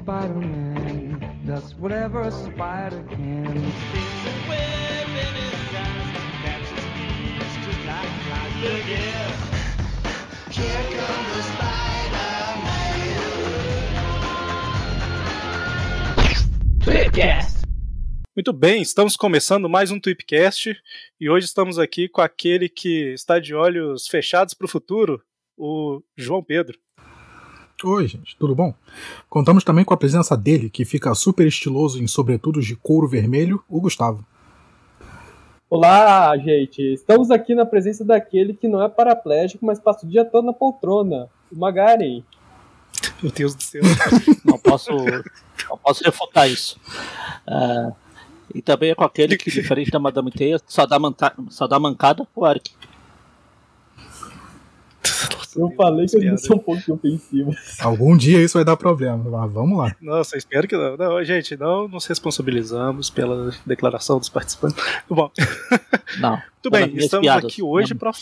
Spider-Man does whatever a spider can. Muito bem, estamos começando mais um Tweepcast e hoje estamos aqui com aquele que está de olhos fechados para o futuro, o João Pedro. Oi, gente, tudo bom? Contamos também com a presença dele, que fica super estiloso em sobretudos de couro vermelho, o Gustavo. Olá, gente! Estamos aqui na presença daquele que não é paraplégico, mas passa o dia todo na poltrona, o Magaren. Meu Deus do céu. Não posso, não posso refutar isso. Ah, e também é com aquele que, diferente da Madame Teia, só dá, manca, só dá mancada pro Eric. Eu falei que eu ia ser um pouco ofensivo. Algum dia isso vai dar problema, mas vamos lá. Nossa, espero que não. Não, gente, não nos responsabilizamos pela declaração dos participantes. Bom, Não. Muito pelas bem, estamos piadas, aqui hoje para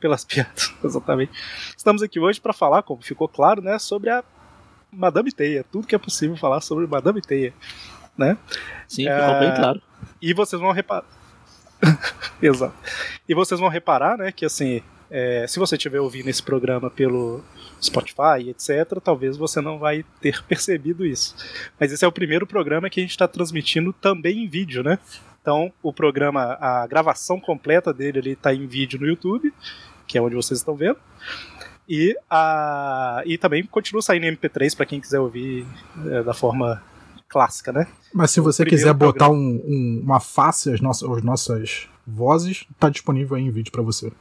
pelas piadas, exatamente. Estamos aqui hoje para falar, como ficou claro, né, sobre a Madame Teia, tudo que é possível falar sobre Madame Teia, né? Sim, ficou É, bem claro. E vocês vão reparar. Exato. E vocês vão reparar, né, que assim, é, se você estiver ouvindo esse programa pelo Spotify, etc., talvez você não vai ter percebido isso. Mas esse é o primeiro programa que a gente está transmitindo também em vídeo, né? Então, o programa, a gravação completa dele ele está em vídeo no YouTube, que é onde vocês estão vendo. E, a, e também continua saindo em MP3 para quem quiser ouvir é, da forma clássica, né? Mas se você quiser botar um- um- uma face às nossas, às nossas vozes, tá disponível aí em vídeo pra você.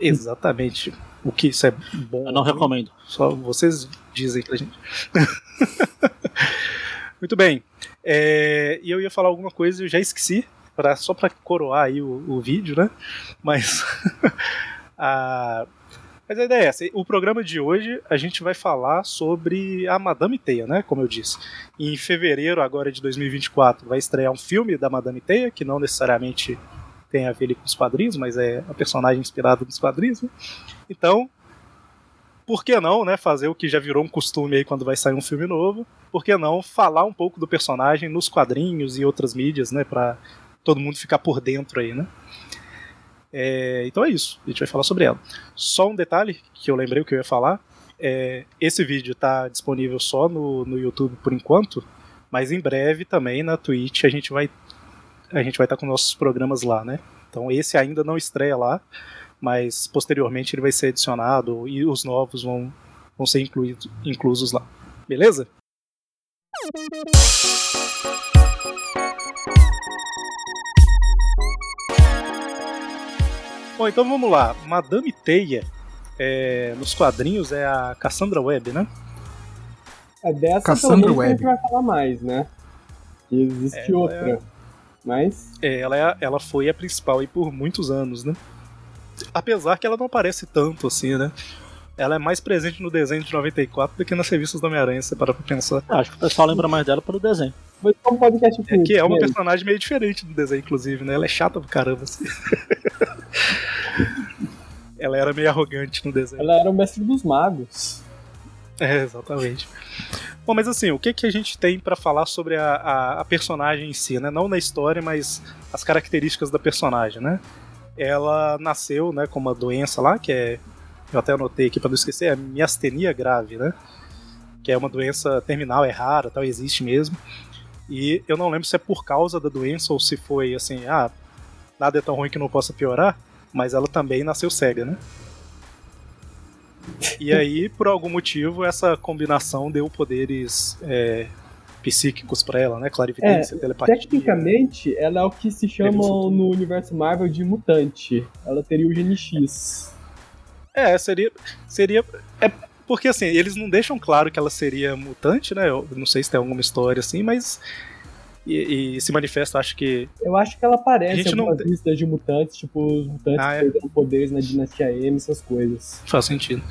Exatamente. O que isso é bom. Eu não recomendo. Só vocês dizem pra gente. Muito bem. É, e eu ia falar alguma coisa e eu já esqueci, pra, só pra coroar aí o, o vídeo, né? Mas. a, mas a ideia é essa. O programa de hoje a gente vai falar sobre a Madame Teia, né? Como eu disse. Em fevereiro agora de 2024 vai estrear um filme da Madame Teia, que não necessariamente tem a ver com os quadrinhos, mas é a personagem inspirada nos quadrinhos. Né? Então, por que não, né, fazer o que já virou um costume aí quando vai sair um filme novo? Por que não falar um pouco do personagem nos quadrinhos e outras mídias, né, para todo mundo ficar por dentro aí, né? É, então é isso, a gente vai falar sobre ela. Só um detalhe que eu lembrei o que eu ia falar. é, esse vídeo está disponível só no, no YouTube por enquanto, mas em breve também na Twitch a gente vai a gente vai estar com nossos programas lá, né? Então esse ainda não estreia lá, mas posteriormente ele vai ser adicionado e os novos vão, vão ser incluídos, inclusos lá. Beleza? Bom, então vamos lá. Madame Teia, é, nos quadrinhos, é a Cassandra Webb, né? É dessa Cassandra pelo menos, a gente Webb. vai falar mais, né? Que existe Ela outra. é- Mas É, ela, é a- ela foi a principal aí por muitos anos, né? Apesar que ela não aparece tanto assim, né? Ela é mais presente no desenho de 94 do que nas revistas do Homem-Aranha, se parar pra pensar. Ah, Acho que o pessoal lembra mais dela pelo desenho. um podcast É que é uma mesmo. personagem meio diferente do desenho, inclusive, né? Ela é chata pra caramba, assim. ela era meio arrogante no desenho. Ela era o mestre dos magos. É, exatamente. Bom, mas assim, o que, que a gente tem pra falar sobre a, a, a personagem em si, né? Não na história, mas as características da personagem, né? Ela nasceu, né, com uma doença lá, que é. Eu até anotei aqui pra não esquecer, é miastenia grave, né? Que é uma doença terminal, é rara, tal, existe mesmo. E eu não lembro se é por causa da doença ou se foi assim, ah, nada é tão ruim que não possa piorar, mas ela também nasceu cega, né? E aí, por algum motivo, essa combinação deu poderes é, psíquicos pra ela, né? Clarividência, telepatia. Tecnicamente, ela é o que se chama no universo Marvel de mutante. Ela teria o gene X. É, seria. Seria. É porque assim, eles não deixam claro que ela seria mutante, né? Eu não sei se tem alguma história assim, mas. E, e se manifesta, acho que. Eu acho que ela A aparece gente em não algumas listas de mutantes, tipo os mutantes Ah, é? que perderam poderes na dinastia M, essas coisas. Faz sentido.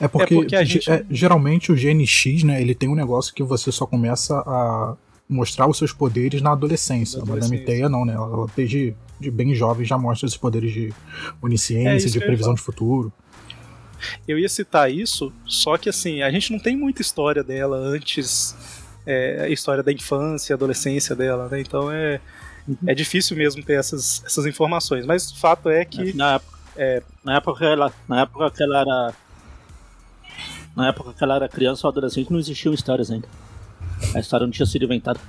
É porque, porque a ge- gente- é, geralmente o GNX, né, ele tem um negócio que você só começa a mostrar os seus poderes na adolescência. Na A Madame adolescência. Teia não, né? Ela, desde de bem jovem já mostra esses poderes de É onisciência, isso de previsão de futuro. Eu ia citar isso, só que assim, a gente não tem muita história dela antes é, a história da infância, adolescência dela, né? Então é, é difícil mesmo ter essas, essas informações. Mas o fato é que. Na época, É. na época, ela, na época que ela era. Na época que ela era criança ou adolescente, não existiam histórias ainda. A história não tinha sido inventada.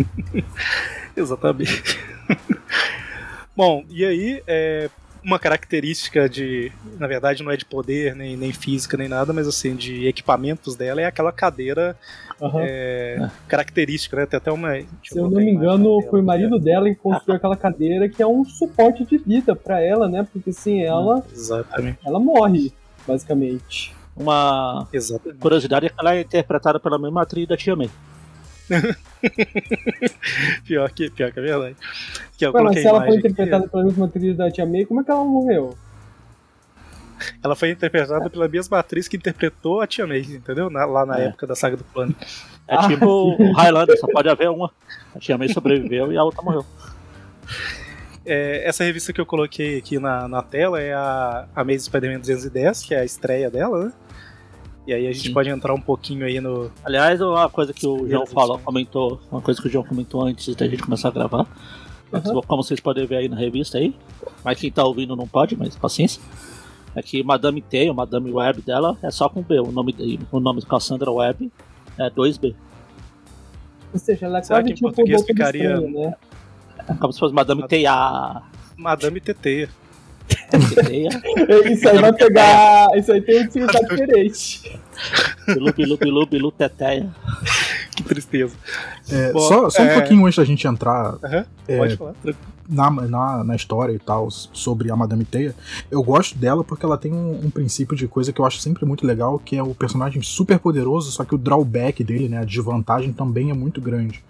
Exatamente. Bom, e aí, é, uma característica de. Na verdade, não é de poder, nem, nem física, nem nada, mas assim, de equipamentos dela é aquela cadeira Aham. é, característica, né? Tem até uma. Se eu não me engano, dela. foi o marido dela que construiu aquela cadeira que é um suporte de vida pra ela, né? Porque sem ela, Exatamente. ela morre, basicamente. Uma Exatamente. curiosidade é que ela é interpretada pela mesma atriz da Tia May. Pior que, pior que é verdade. Que eu Ué, mas se a ela foi aqui, interpretada pela mesma atriz da Tia May, como é que ela morreu? Ela foi interpretada pela mesma atriz que interpretou a Tia May, entendeu? Na- lá na É. época da saga do plano. É Ah, tipo o Highlander, só pode haver uma. A Tia May sobreviveu e a outra morreu. É, essa revista que eu coloquei aqui na, na tela é a Amazing Spider-Man 210, que é a estreia dela, né? E aí a gente Sim. pode entrar um pouquinho aí no. Aliás, uma coisa que o João falou, comentou, uma coisa que o João comentou antes da gente começar a gravar. Como vocês podem ver aí na revista aí, mas quem tá ouvindo não pode, mas paciência. É que Madame T, o Madame Web dela é só com B. O nome, de- o nome de Cassandra Web é 2B. Ou seja, ela é Será quase que em tipo português ficaria- Estranho, né? É como se fosse Madame Teia. Madame TT. Isso aí vai pegar. Isso aí tem um significado diferente. Bilu, bilu, bilu, bilu, teteia. Que tristeza. É, Bom, só só um é- pouquinho antes da gente entrar é, Pode falar. tranquilo. Na, na, na história e tal sobre a Madame Teia, eu gosto dela porque ela tem um, um princípio de coisa que eu acho sempre muito legal, que é o personagem super poderoso, só que o drawback dele, né, a desvantagem também é muito grande.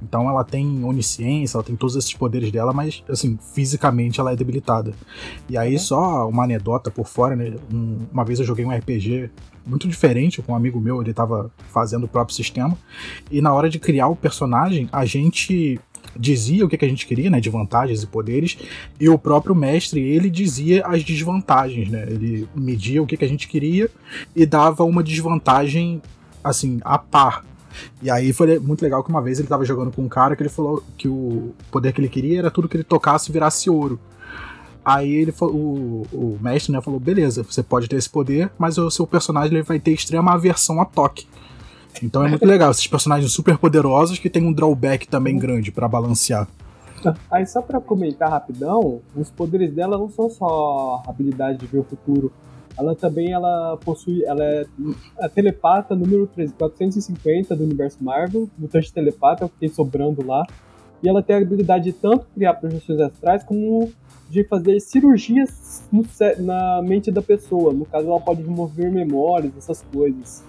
Então ela tem onisciência, ela tem todos esses poderes dela, mas assim, fisicamente ela é debilitada. E aí só uma anedota por fora, né, um- uma vez eu joguei um RPG muito diferente com um amigo meu, ele tava fazendo o próprio sistema, e na hora de criar o personagem, a gente dizia o que, que a gente queria, né, de vantagens e poderes, e o próprio mestre, ele dizia as desvantagens, né, ele media o que, que a gente queria e dava uma desvantagem, assim, a par. E aí foi muito legal que uma vez ele tava jogando com um cara que ele falou que o poder que ele queria era tudo que ele tocasse virasse ouro. Aí ele o, o mestre né, falou: beleza, você pode ter esse poder, mas o seu personagem ele vai ter extrema aversão a toque. Então é muito legal, esses personagens super poderosos que tem um drawback também grande pra balancear. Aí só pra comentar rapidão, os poderes dela não são só a habilidade de ver o futuro. Ela também ela possui, ela é a telepata número 13 450 do universo Marvel, mutante telepata, é o que tem sobrando lá. E ela tem a habilidade de tanto criar projeções astrais como de fazer cirurgias no na mente da pessoa. No caso, ela pode remover memórias, essas coisas.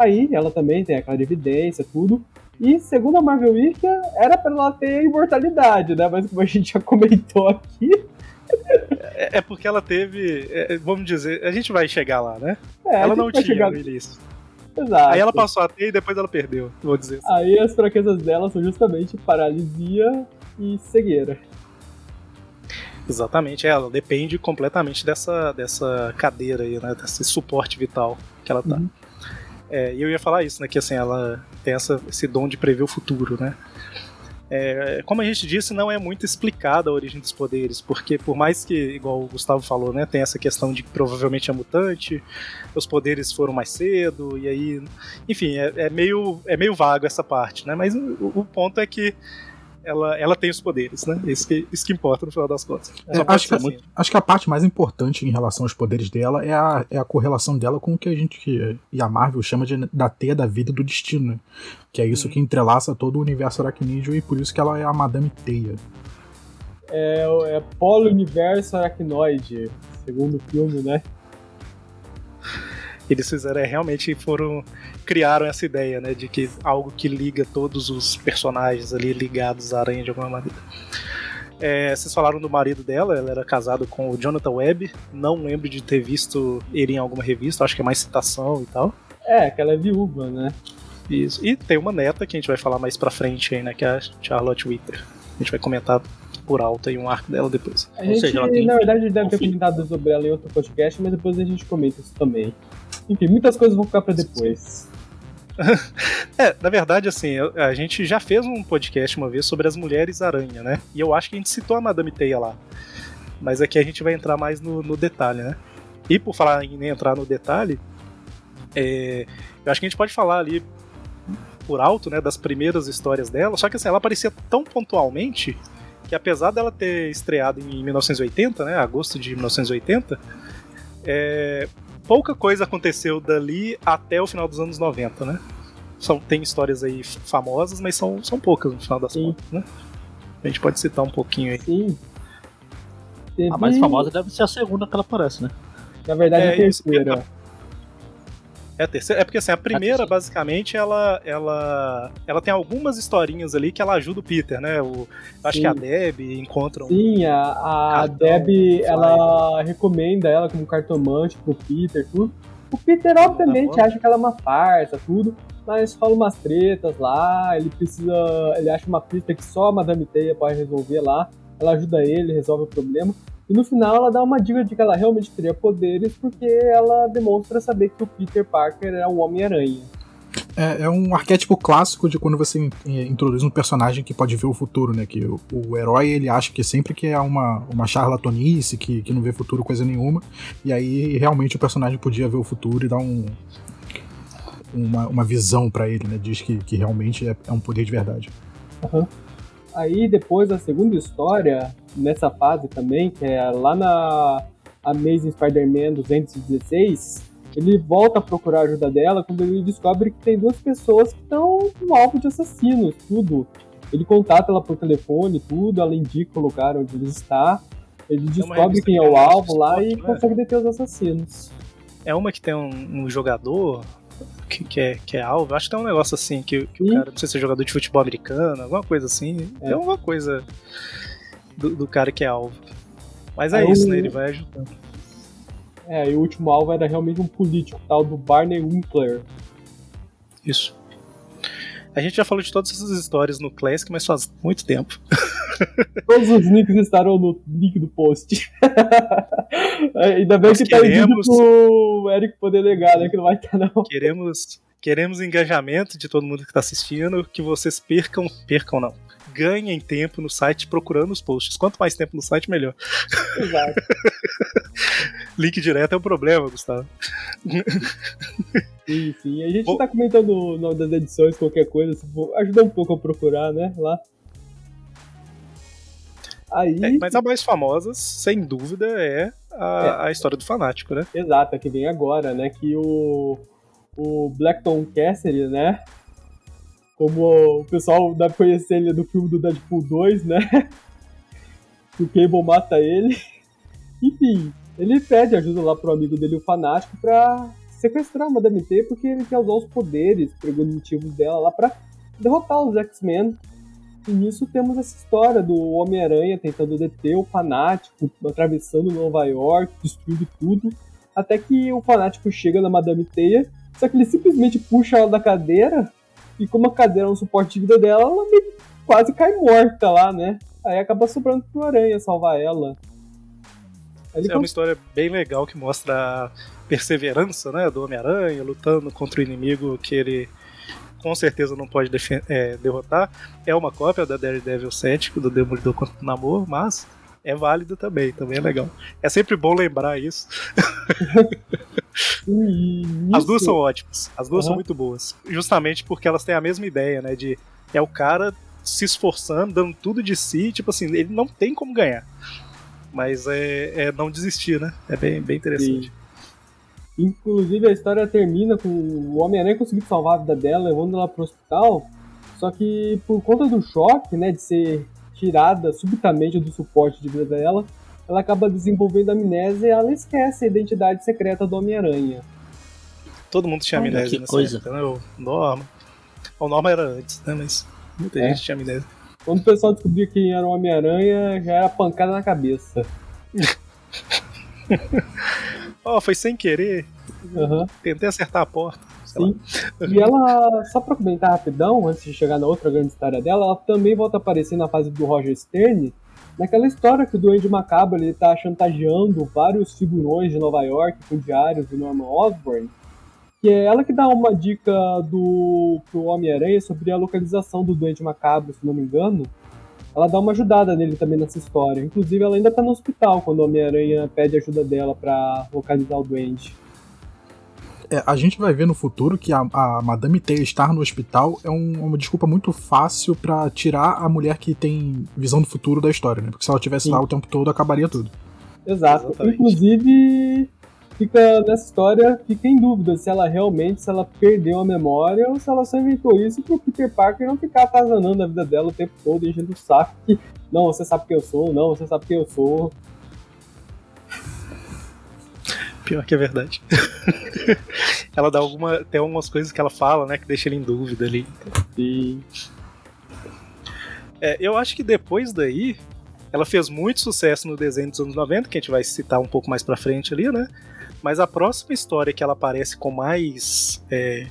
Aí, ela também tem aquela evidência, tudo. E, segundo a Marvel Wiki, era pra ela ter imortalidade, né? Mas como a gente já comentou aqui, É, é porque ela teve. é, vamos dizer, a gente vai chegar lá, né? é, ela não tinha chegar- no início. Exato. Aí ela passou a ter e depois ela perdeu, vou dizer assim. Aí as fraquezas dela são justamente paralisia e cegueira. Exatamente, é, ela depende completamente dessa, dessa cadeira aí, né? Desse suporte vital que ela tá. Uhum. É, eu ia falar isso, né? Que assim, ela tem essa, esse dom de prever o futuro, né? É, como a gente disse, não é muito explicada a origem dos poderes, porque por mais que, igual o Gustavo falou, né, tem essa questão de que provavelmente é mutante, os poderes foram mais cedo, e aí. Enfim, é, é meio, é meio vago essa parte, né? Mas o, o ponto é que ela, ela tem os poderes, né? Isso que, isso que importa no final das contas. É, acho, que, assim. acho que a parte mais importante em relação aos poderes dela é a, é a correlação dela com o que a gente que- e a Marvel chama de da teia da vida e do destino. né? Que é isso Uhum. que entrelaça todo o universo aracnídeo e por isso que ela é a Madame Teia. É, o- é Polo-Universo Aracnoide, segundo o filme, né? Eles fizeram é realmente foram criaram essa ideia, né, de que algo que liga todos os personagens ali ligados à aranha de alguma maneira. É, vocês falaram do marido dela, ela era casada com o Jonathan Webb. Não lembro de ter visto ele em alguma revista, acho que é mais citação e tal. É, que ela é viúva, né? Isso. E tem uma neta que a gente vai falar mais pra frente aí, né, que é a Charlotte Witter. A gente vai comentar por alto aí um arco dela depois. A Ou gente, seja, ela tem na verdade, deve ter comentado sobre ela em outro podcast, mas depois a gente comenta isso também. Enfim, muitas coisas vão ficar pra depois. É, na verdade, assim, a gente já fez um podcast uma vez sobre as mulheres aranha, né? E eu acho que a gente citou a Madame Teia lá. Mas aqui a gente vai entrar mais no, no detalhe, né? E por falar em entrar no detalhe, é, eu acho que a gente pode falar ali por alto, né, das primeiras histórias dela, só que assim, ela aparecia tão pontualmente que apesar dela ter estreado em 1980, né, agosto de 1980, é, pouca coisa aconteceu dali até o final dos anos 90, né? São, tem histórias aí famosas, mas são, são poucas no final das Sim. contas, né? A gente pode citar um pouquinho aí. Sim. Teve, A mais famosa deve ser a segunda que ela aparece, né? Na verdade, É, a terceira. É a terceira, é porque assim, a primeira, basicamente, ela, ela, ela tem algumas historinhas ali que ela ajuda o Peter, né? O, eu acho Sim. que a Deb encontra um. Sim, a, a fly. ela recomenda ela como cartomante pro Peter, tudo. O Peter, obviamente, bom. acha que ela é uma farsa, tudo, mas rola umas tretas lá, ele precisa. Ele acha uma pista que só a Madame Teia pode resolver lá. Ela ajuda ele, resolve o problema. E no final ela dá uma dica de que ela realmente teria poderes, porque ela demonstra saber que o Peter Parker é um Homem-Aranha. É, é um arquétipo clássico de quando você in- introduz um personagem que pode ver o futuro, né? Que o, o herói ele acha que sempre que é uma, uma charlatanice, que, que não vê futuro coisa nenhuma. E aí realmente o personagem podia ver o futuro e dar um, uma, uma visão pra ele, né? Diz que, que realmente é, é um poder de verdade. Aí depois a segunda história, nessa fase também, que é lá na Amazing Spider-Man 216, ele volta a procurar a ajuda dela quando ele descobre que tem duas pessoas que estão no alvo de assassinos, tudo. Ele contata ela por telefone, tudo, ela indica o lugar onde ele está. Ele descobre quem que é o alvo lá e né? consegue deter os assassinos. É uma que tem um, um jogador que, que, é, que é alvo. Acho que tem um negócio assim que, que o cara, não sei se é jogador de futebol americano, alguma coisa assim. É. É alguma coisa do, do cara que é alvo. Mas é isso, né? Ele vai ajudando. É, e o último alvo era realmente um político, tal do Barney Winkler. Isso. A gente já falou de todas essas histórias no Classic, mas faz muito tempo. Todos os links estarão no link do post. Ainda bem Nós que tá em vídeo queremos- pro Eric poder negar, né? Que não vai estar, não. Queremos, queremos engajamento de todo mundo que está assistindo, que vocês percam, percam não, ganhem tempo no site procurando os posts. Quanto mais tempo no site, melhor. Exato. Link direto é um problema, Gustavo. Sim, sim. A gente Bom- tá comentando o nome das edições, qualquer coisa, se for, ajuda um pouco a procurar, né? Lá. Aí, É, mas a mais famosa, sem dúvida, é a, a história do fanático, né? exato, que vem agora, né? Que o, o Blackton Cassidy, né? Como o pessoal deve conhecer ele do filme do Deadpool 2, né? Que o Cable mata ele. Enfim, ele pede ajuda lá pro amigo dele, o fanático, pra sequestrar a Madame T, porque ele quer usar os poderes premonitivos dela lá pra derrotar os X-Men. E nisso temos essa história do Homem-Aranha tentando deter o fanático, atravessando Nova York, destruindo tudo, até que o fanático chega na Madame Teia, só que ele simplesmente puxa ela da cadeira, e como a cadeira é um suporte de vida dela, ela quase cai morta lá, né? Aí acaba sobrando pro Aranha salvar ela. Ele É uma história bem legal que mostra a perseverança né, do Homem-Aranha lutando contra o inimigo que ele com certeza não pode é, derrotar. É uma cópia da Daredevil 7, do Demolidor contra o Namor, mas é válido também, também é legal. É sempre bom lembrar isso. E As duas são ótimas, as duas são Aham. muito boas. Justamente porque elas têm a mesma ideia, né? De é o cara se esforçando, dando tudo de si, tipo assim, ele não tem como ganhar. Mas é, é não desistir, né? É bem, bem interessante. Inclusive a história termina com o Homem-Aranha conseguindo salvar a vida dela, levando ela pro hospital. Só que por conta do choque, né, de ser tirada subitamente do suporte de vida dela, ela acaba desenvolvendo amnésia e ela esquece a identidade secreta do Homem-Aranha. Todo mundo tinha Olha, amnésia que nessa coisa. época, né? O Norma. O Norma era antes, né? Mas muita É. gente tinha amnésia. Quando o pessoal descobria quem era o Homem-Aranha, já era pancada na cabeça. Ó, foi sem querer. Aham. Tentei acertar a porta. Sim. E ela, só pra comentar rapidão, antes de chegar na outra grande história dela, ela também volta a aparecer na fase do Roger Stern, naquela história que o Duende Macabro ele tá chantageando vários figurões de Nova York com diários de Norman Osborn. que é ela que dá uma dica do pro Homem-Aranha sobre a localização do Doente Macabro, se não me engano. Ela dá uma ajudada nele também nessa história. Inclusive, ela ainda tá no hospital quando o Homem-Aranha pede ajuda dela pra localizar o doente. É, a gente vai ver no futuro que a, a Madame Teia estar no hospital é um- uma desculpa muito fácil pra tirar a mulher que tem visão do futuro da história, né? Porque se ela tivesse Sim. lá o tempo todo, acabaria tudo. Exato. Exatamente. Inclusive, fica nessa história, fica em dúvida se ela realmente, se ela perdeu a memória ou se ela só inventou isso pro Peter Parker não ficar atazanando a vida dela o tempo todo, enchendo o saco que não, você sabe quem eu sou, não, você sabe quem eu sou. Pior que é verdade. ela dá alguma. Tem algumas coisas que ela fala, né? Que deixa ele em dúvida ali. E É, eu acho que depois daí, ela fez muito sucesso no desenho dos anos 90, que a gente vai citar um pouco mais pra frente ali, né? Mas a próxima história que ela aparece com mais é,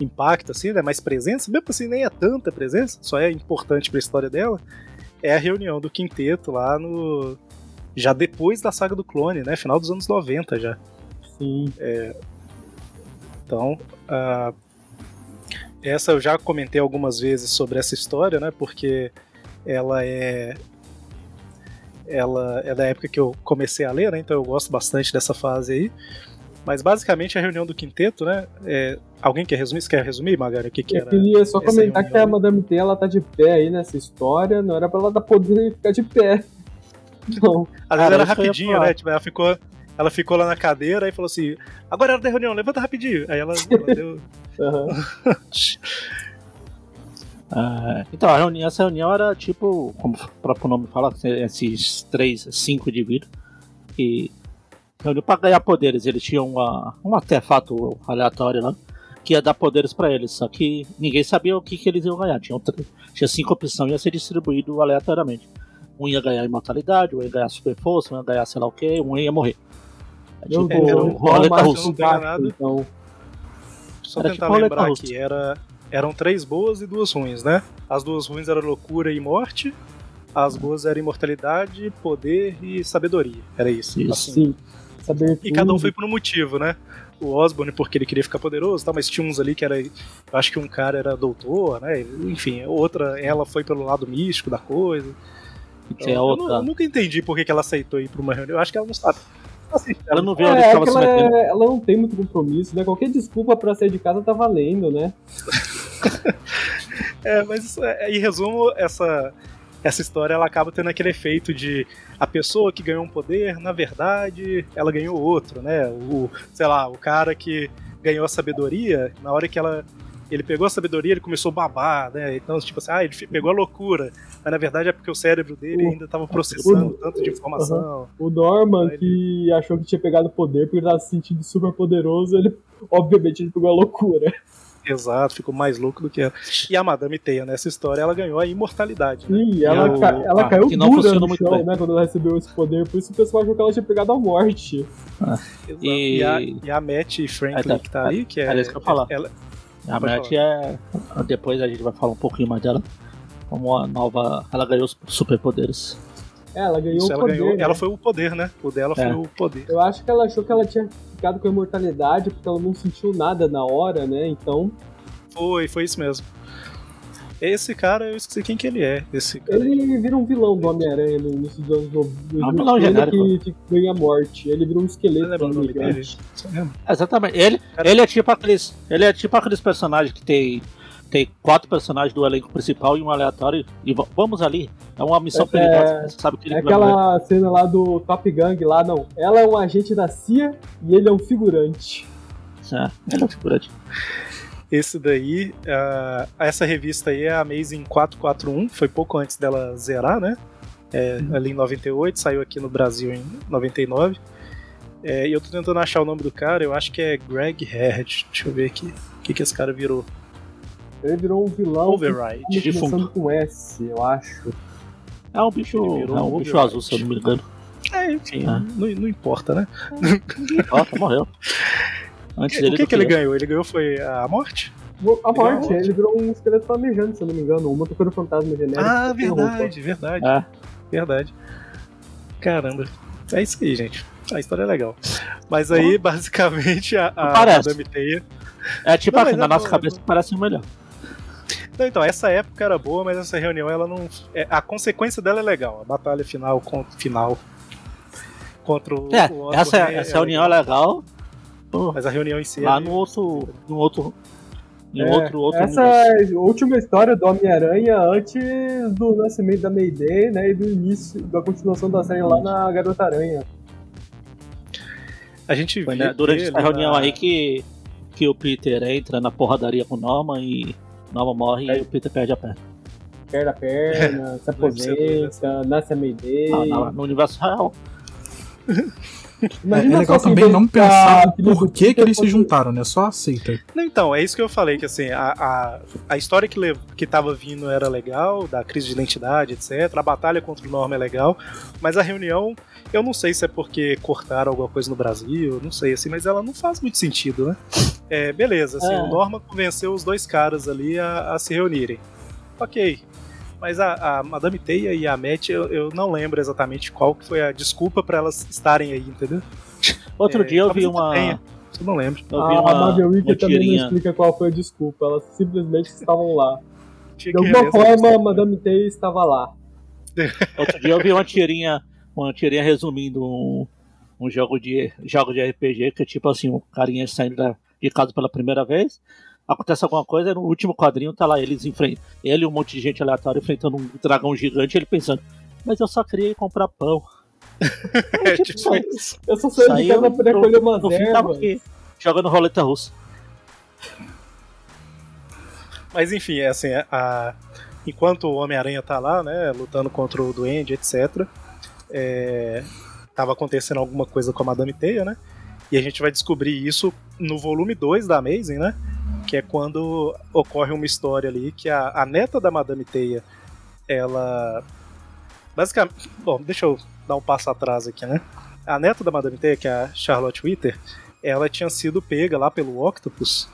impacto, assim, né? Mais presença, mesmo assim nem é tanta presença, só é importante pra história dela, é a reunião do quinteto lá no. Já depois da saga do clone, né? Final dos anos 90 já. sim, Então, ah, essa eu já comentei algumas vezes sobre essa história, né? Porque ela é ela é da época que eu comecei a ler, né? Então eu gosto bastante dessa fase aí. Mas basicamente a reunião do quinteto, né? é- alguém quer resumir? Você quer resumir, Magari? O que, que eu era? queria só comentar que a? Madame T, ela tá de pé aí nessa história, não era pra ela dar poder ficar de pé. Não, Às vezes era eu rapidinho, né? Tipo, ela ficou, ela ficou lá na cadeira e falou assim: agora é hora da reunião, levanta rapidinho. Aí ela, ela deu. aham. Ah, então, a reunião, essa reunião era tipo, como o próprio nome fala, esses três, cinco indivíduos que reuniu para ganhar poderes. Eles tinham uma, um artefato aleatório lá que ia dar poderes para eles, só que ninguém sabia o que, que eles iam ganhar. Tinha, tinha cinco opções, ia ser distribuído aleatoriamente. Um ia ganhar imortalidade, um ia ganhar super força, um ia ganhar sei lá o que, um ia morrer. É tipo, vou roleta russa. nada. então. Só Era tentar tipo lembrar aqui, era, eram três boas e duas ruins, né? As duas ruins eram loucura e morte, as boas eram imortalidade, poder e sabedoria. Era isso. Isso. assim. Sim. Saber E cada um foi por um motivo, né? O Osborne porque ele queria ficar poderoso, tal, mas tinha uns ali que era. Acho que um cara era doutor, né? Enfim, outra, ela foi pelo lado místico da coisa. Então, tinha eu, outra. eu nunca entendi por que, que ela aceitou ir pra uma reunião. Eu acho que ela não sabe. Assim, Ela não viu É, onde é se ela, é- ela não tem muito compromisso, né? Qualquer desculpa pra sair de casa tá valendo, né? É, mas é, em resumo, essa, essa história ela acaba tendo aquele efeito de a pessoa que ganhou um poder, na verdade, ela ganhou outro, né? O, sei lá, o cara que ganhou a sabedoria, na hora que ela ele pegou a sabedoria, ele começou a babar, né? Então, tipo assim, ah, ele pegou a loucura, mas na verdade é porque o cérebro dele ainda estava processando o- tanto de informação. O Norman, Ele- que achou que tinha pegado poder porque ele tava se sentindo super poderoso, ele, obviamente, ele pegou a loucura. Exato, ficou mais louco do que ela. E a Madame Teia, nessa história, ela ganhou a imortalidade, né? Sim, ela, eu- ca- ela ah, caiu que não dura funciona no muito chão, bem. né, quando ela recebeu esse poder. Por isso o pessoal achou que ela tinha pegado a morte. Exato. E- E, a, e a Matt Franklin, É, tá. que tá ali, que é. Era isso que eu ia falar. Ela, A Pode Matt é. Depois a gente vai falar um pouquinho mais dela. Como a nova. Ela ganhou os superpoderes. É, ela ganhou Isso, o ela poder. ganhou. né? Ela foi o poder, né? O dela É. foi o poder. Eu acho que ela achou que ela tinha ficado com a imortalidade porque ela não sentiu nada na hora, né? Então, Foi, foi isso mesmo. Esse cara, eu esqueci quem que ele é. Esse cara. ele vira um vilão do Homem-Aranha no início dos anos 2000. É um vilão ele genérico. que fica- ganha morte. Ele vira um esqueleto. lembro o nome dele. Você lembra? Exatamente. Ele, Cara- ele é tipo aqueles. Ele é tipo aqueles personagens que tem. Tem quatro personagens do elenco principal e um aleatório. E va- vamos ali. É uma missão É- perigosa. Você sabe que ele É aquela cena lá do Top Gang lá, não. Ela é um agente da CIA e ele é um figurante. É, ele é um figurante. Esse daí, ah, essa revista aí é a Amazing 441, foi pouco antes dela zerar, né? É, ali em 98, saiu aqui no Brasil em 99. É, e eu tô tentando achar o nome do cara, eu acho que é Greg Herd. Deixa eu ver aqui. O que, que esse cara virou? Ele virou um vilão Override. que tá começando defunto. com S, eu acho. É um bicho. Ele virou É um um bicho azul, se eu não me engano. É, enfim, Ah. não, não importa, né? Ó, tá, morreu. Antes O dele que, do que ele ganhou? Ele ganhou foi a morte? A morte, morte. ele virou um esqueleto flamejante, se eu não me engano. Um motoqueiro fantasma genérico. Ah, que verdade, verdade, É. verdade. Caramba. É isso aí, gente. A história é legal. Mas aí, basicamente, a, a Parece. Madame Teia. É tipo Não, assim, na é nossa bom, cabeça parece melhor. Não, então, essa época era boa, mas essa reunião, ela não. é, a consequência dela é legal. A batalha final contra, final contra o. É, o essa, Anthony essa reunião é legal. Pô, Mas a reunião em si. lá é- no outro. No outro. Em É, outro, outro essa universo. é a última história do Homem-Aranha antes do nascimento da Mayday, né? E do início, da continuação da série lá na Garota Aranha. A gente Foi né, durante essa ele reunião na- aí que, que o Peter entra na porradaria com o Norman e Norman morre É. e o Peter perde a perna. Perde a perna, se aposenta, nasce a Mayday. Ah, no universo real. É, Imagina é legal só se também não pensar apelido por que, eles se juntaram, né? Só aceita. Não, então, é isso que eu falei, que assim, a, a, a história que, lev- que tava vindo era legal, da crise de identidade, etc. A batalha contra o Norma é legal, mas a reunião, eu não sei se é porque cortaram alguma coisa no Brasil, não sei, assim, mas ela não faz muito sentido, né? É, beleza, assim, É. o Norma convenceu os dois caras ali a, a se reunirem. Ok. Mas a, a Madame Teia e a Matt, eu, eu não lembro exatamente qual que foi a desculpa pra elas estarem aí, entendeu? Outro É, dia eu vi uma. tenha. Eu não lembro. Eu vi a uma, Marvel uma Wiki também não tirinha. explica qual foi a desculpa, elas simplesmente estavam lá. De alguma forma. Madame T estava lá. Outro dia eu vi uma tirinha, uma tirinha resumindo um, um jogo de jogo de RPG que é tipo assim, um carinha saindo da- de casa pela primeira vez. Acontece alguma coisa, no último quadrinho tá lá eles enfrentam. Ele e um monte de gente aleatória enfrentando um dragão gigante, ele pensando, mas eu só queria ir comprar pão. É, tipo, isso. Eu só saí de casa pra no- colher umas ervas. aqui, jogando roleta russa. Mas enfim, é assim, a... enquanto o Homem-Aranha tá lá, né, lutando contra o Duende, etc., é... tava acontecendo alguma coisa com a Madame Teia, né? E a gente vai descobrir isso no volume 2 da Amazing, né? Que é quando ocorre uma história ali que a, a neta da Madame Teia, ela. Basicamente. Bom, deixa eu dar um passo atrás aqui, né? A neta da Madame Teia, que é a Charlotte Witter, ela tinha sido pega lá pelo Octopus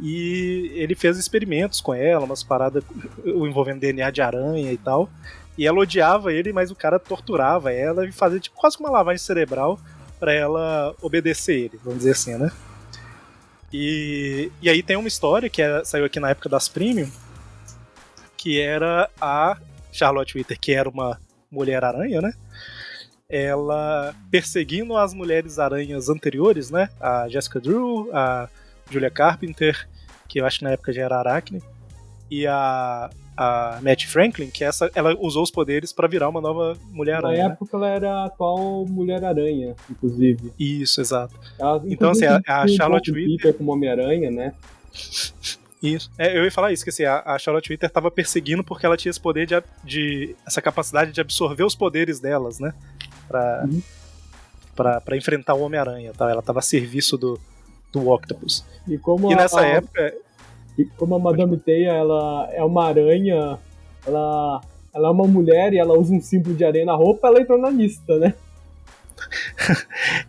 e ele fez experimentos com ela, umas paradas envolvendo DNA de aranha e tal. E ela odiava ele, mas o cara torturava ela e fazia tipo, quase uma lavagem cerebral para ela obedecer ele, vamos dizer assim, né? E, e aí tem uma história que é- saiu aqui na época das Premium, que era a Charlotte Witter, que era uma mulher-aranha, né? Ela perseguindo as mulheres-aranhas anteriores, né? A Jessica Drew, a Julia Carpenter, que eu acho que na época já era Aracne, e a, a Matt Franklin, que essa, ela usou os poderes para virar uma nova Na mulher-aranha. né? época ela era a atual Mulher-Aranha, inclusive. Isso, exato. Ela, Então, assim, a- a Charlotte Peter como Homem-Aranha, né? Isso. É, eu ia falar isso, que assim, a, a Charlotte Witter tava perseguindo porque ela tinha esse poder de, de- essa capacidade de absorver os poderes delas, né? Pra, Uhum. pra, pra enfrentar o Homem-Aranha. Tá? Ela tava a serviço do, do Octopus. E como E a, nessa época, E como a Madame Teia, ela é uma aranha, ela, ela é uma mulher e ela usa um símbolo de aranha na roupa, ela entrou na lista, né?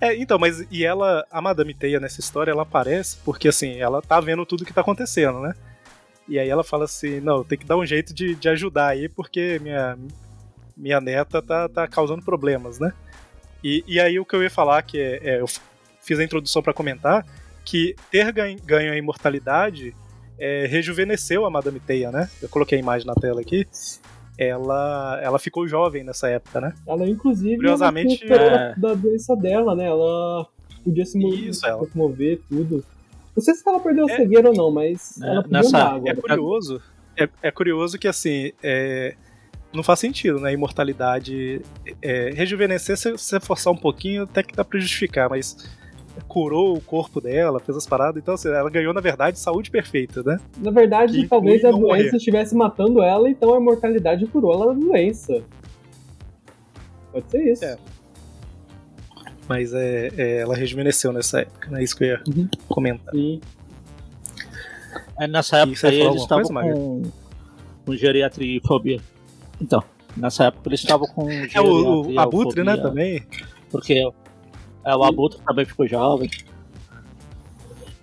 É, então, mas e ela, a Madame Teia nessa história, ela aparece porque assim, ela tá vendo tudo que tá acontecendo, né? E aí ela fala assim, não, tem que dar um jeito de, de ajudar aí, porque minha, minha neta tá, tá causando problemas, né? E, e aí o que eu ia falar, que é, é, eu fiz a introdução pra comentar, que ter ganho, ganho a imortalidade é, rejuvenesceu a Madame Teia, né? Eu coloquei a imagem na tela aqui. Ela, ela ficou jovem nessa época, né? Ela, inclusive, Curiosamente, ela é. da, doença dela, né? Ela podia se mover, Isso, ela. se mover, tudo. Não sei se ela perdeu É. a cegueira ou não, mas É, ela podia nessa- andar agora. É curioso, é, é curioso que assim, é, não faz sentido, né? Imortalidade. É, rejuvenescer, se você forçar um pouquinho, até que dá pra justificar, mas curou o corpo dela, fez as paradas, então assim, ela ganhou, na verdade, saúde perfeita, né? Na verdade, Que talvez a doença morrer. estivesse matando ela, então a imortalidade curou ela da doença. Pode ser isso. É. Mas é, é, ela rejuvenesceu nessa época, né? Isso que eu ia Uhum. comentar. Sim. Aí nessa E época aí eles estavam com, com geriatrifobia. Então, nessa época eles estavam com É o, o Abutre, né, também. Porque é, o Abutre também ficou jovem.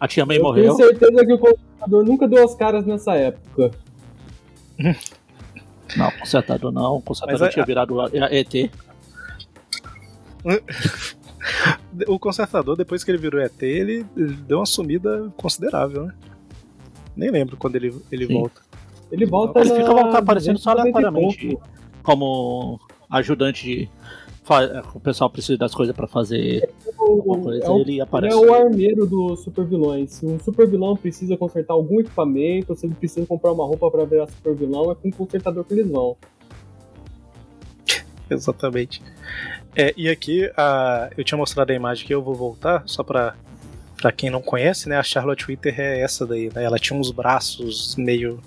A tia May Eu morreu. tenho certeza que o computador nunca deu as caras nessa época. Não, consertador não. Consertador Mas a- tinha virado a- a- ET. o consertador, depois que ele virou ET, ele, deu uma sumida considerável, né? Nem lembro quando ele, ele Sim. volta. Ele volta Ele na fica aparecendo só 290 aleatoriamente como ajudante de. O pessoal precisa das coisas pra fazer alguma coisa, É o- ele Ele aparece. é o armeiro dos super vilões. Se um super vilão precisa consertar algum equipamento, ou se ele precisa comprar uma roupa pra virar super vilão, é com o consertador que eles vão. Exatamente. É, e aqui a, eu tinha mostrado a imagem que eu vou voltar, só pra, pra quem não conhece, né? A Charlotte Winter é essa daí, né? Ela tinha uns braços meio.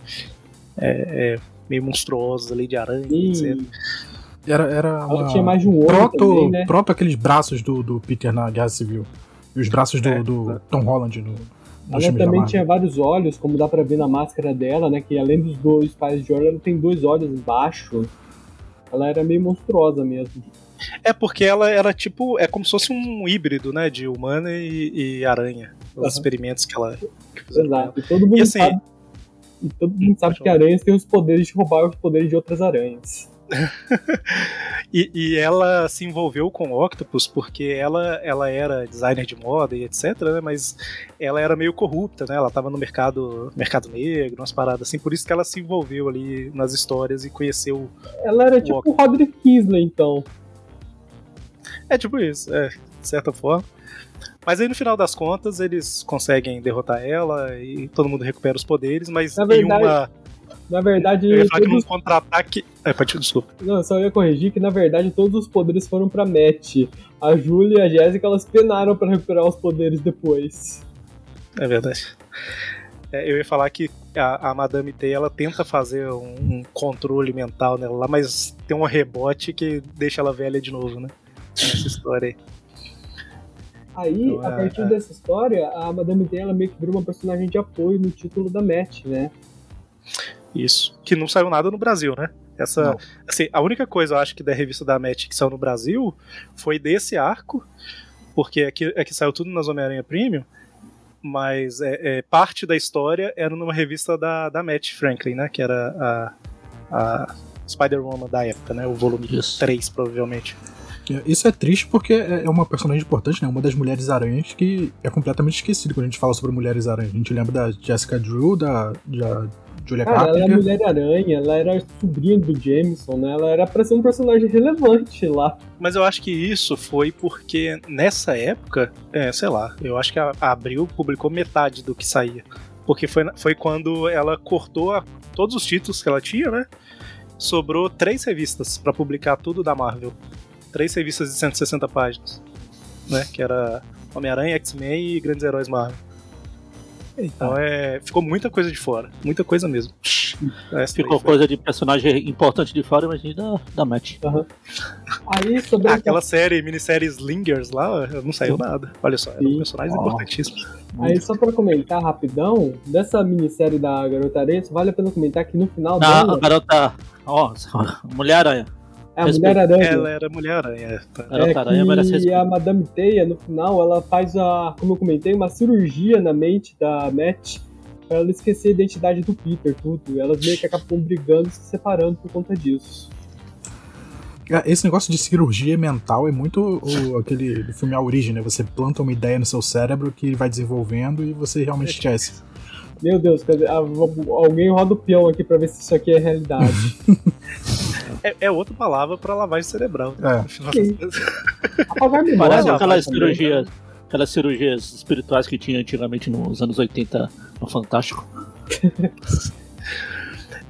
é, é, meio monstruosos ali de aranha, etc. Era, era ela uma tinha mais de um olho proto, também, né? proto aqueles braços do, do Peter na Guerra Civil. E os braços do, É, do. Tom Holland no, no Ela também tinha vários olhos, como dá pra ver na máscara dela, né? Que além dos dois pais de olho, ela tem dois olhos embaixo. Ela era meio monstruosa mesmo. É porque ela era tipo. É como se fosse um híbrido, né? De humana e, e aranha. Os Aham. experimentos que ela. Que fizeram. Exato. E todo mundo E assim- sabe. E todo mundo sabe que aranhas têm os poderes de roubar os poderes de outras aranhas. E, e ela se envolveu com o Octopus porque ela, ela era designer de moda e etc, né? Mas ela era meio corrupta, né? Ela tava no mercado, mercado negro, umas paradas assim, por isso que ela se envolveu ali nas histórias e conheceu. Ela era tipo o Roderick Kingsley, então. É tipo isso, é, de certa forma. Mas aí no final das contas eles conseguem derrotar ela e todo mundo recupera os poderes, mas Na em verdade, uma. Na verdade, Eu ia falar que num todos... contra-ataque. É, pode, desculpa. Não, eu só ia corrigir que na verdade todos os poderes foram pra Matt. A Julia e a Jéssica elas penaram pra recuperar os poderes depois. É verdade. É, eu ia falar que a, a Madame T ela tenta fazer um, um controle mental nela lá, mas tem um rebote que deixa ela velha de novo, né? Essa história aí. Aí, Então, a é, partir é. dessa história, a Madame T ela meio que virou uma personagem de apoio no título da Matt, né? Isso. Que não saiu nada no Brasil, né? Essa, Não. assim, a única coisa eu acho que da revista da Match que saiu no Brasil foi desse arco, porque aqui, aqui saiu tudo nas Homem-Aranha Premium, mas é, é, parte da história era numa revista da, da Matt Franklin, né? Que era a, a Spider-Woman da época, né? O volume Isso. 3, provavelmente. É, Isso é triste porque é é uma personagem importante, né? Uma das mulheres aranhas que é completamente esquecida quando a gente fala sobre mulheres aranhas. A gente lembra da Jessica Drew, da, da Julia Cara, ela é Carpenter. Mulher-Aranha, ela era sobrinha do Jameson, né? Ela era pra ser um personagem relevante lá. Mas eu acho que isso foi porque nessa época, é, sei lá, eu acho que a Abril publicou metade do que saía. Porque foi, foi quando ela cortou a- todos os títulos que ela tinha, né? Sobrou três revistas pra publicar tudo da Marvel. Três revistas de 160 páginas. Né? Que era Homem-Aranha, X-Men e Grandes Heróis Marvel. Então é. Ficou muita coisa de fora. Muita coisa mesmo. Essa Ficou foi- coisa de personagem importante de fora, imagina da, da Matt. Aí, sobre Ah, a aquela série, minissérie Slingers lá, não saiu nada. Olha só, eram Sim. personagens Ó. importantíssimos. Aí, só pra comentar rapidão, dessa minissérie da Garota só vale a pena comentar que no final Ah, dela a garota. Ó, Mulher-Aranha. É a. Mulher-Aranha. Ela era Mulher-Aranha. tá? É merece que respeito. a Madame Teia, no final, ela faz a, como eu comentei, uma cirurgia na mente da Matt pra ela esquecer a identidade do Peter, tudo. Elas meio que acabam brigando e se separando por conta disso. É, Esse negócio de cirurgia mental é muito o, aquele do filme A Origem, né? Você planta uma ideia no seu cérebro que vai desenvolvendo e você realmente esquece. Meu Deus, alguém roda o peão aqui pra ver se isso aqui é realidade. É, é outra palavra pra lavagem cerebral. É. Apagar. Parece aquelas cirurgias, aquelas cirurgias espirituais que tinha antigamente nos anos 80 no Fantástico.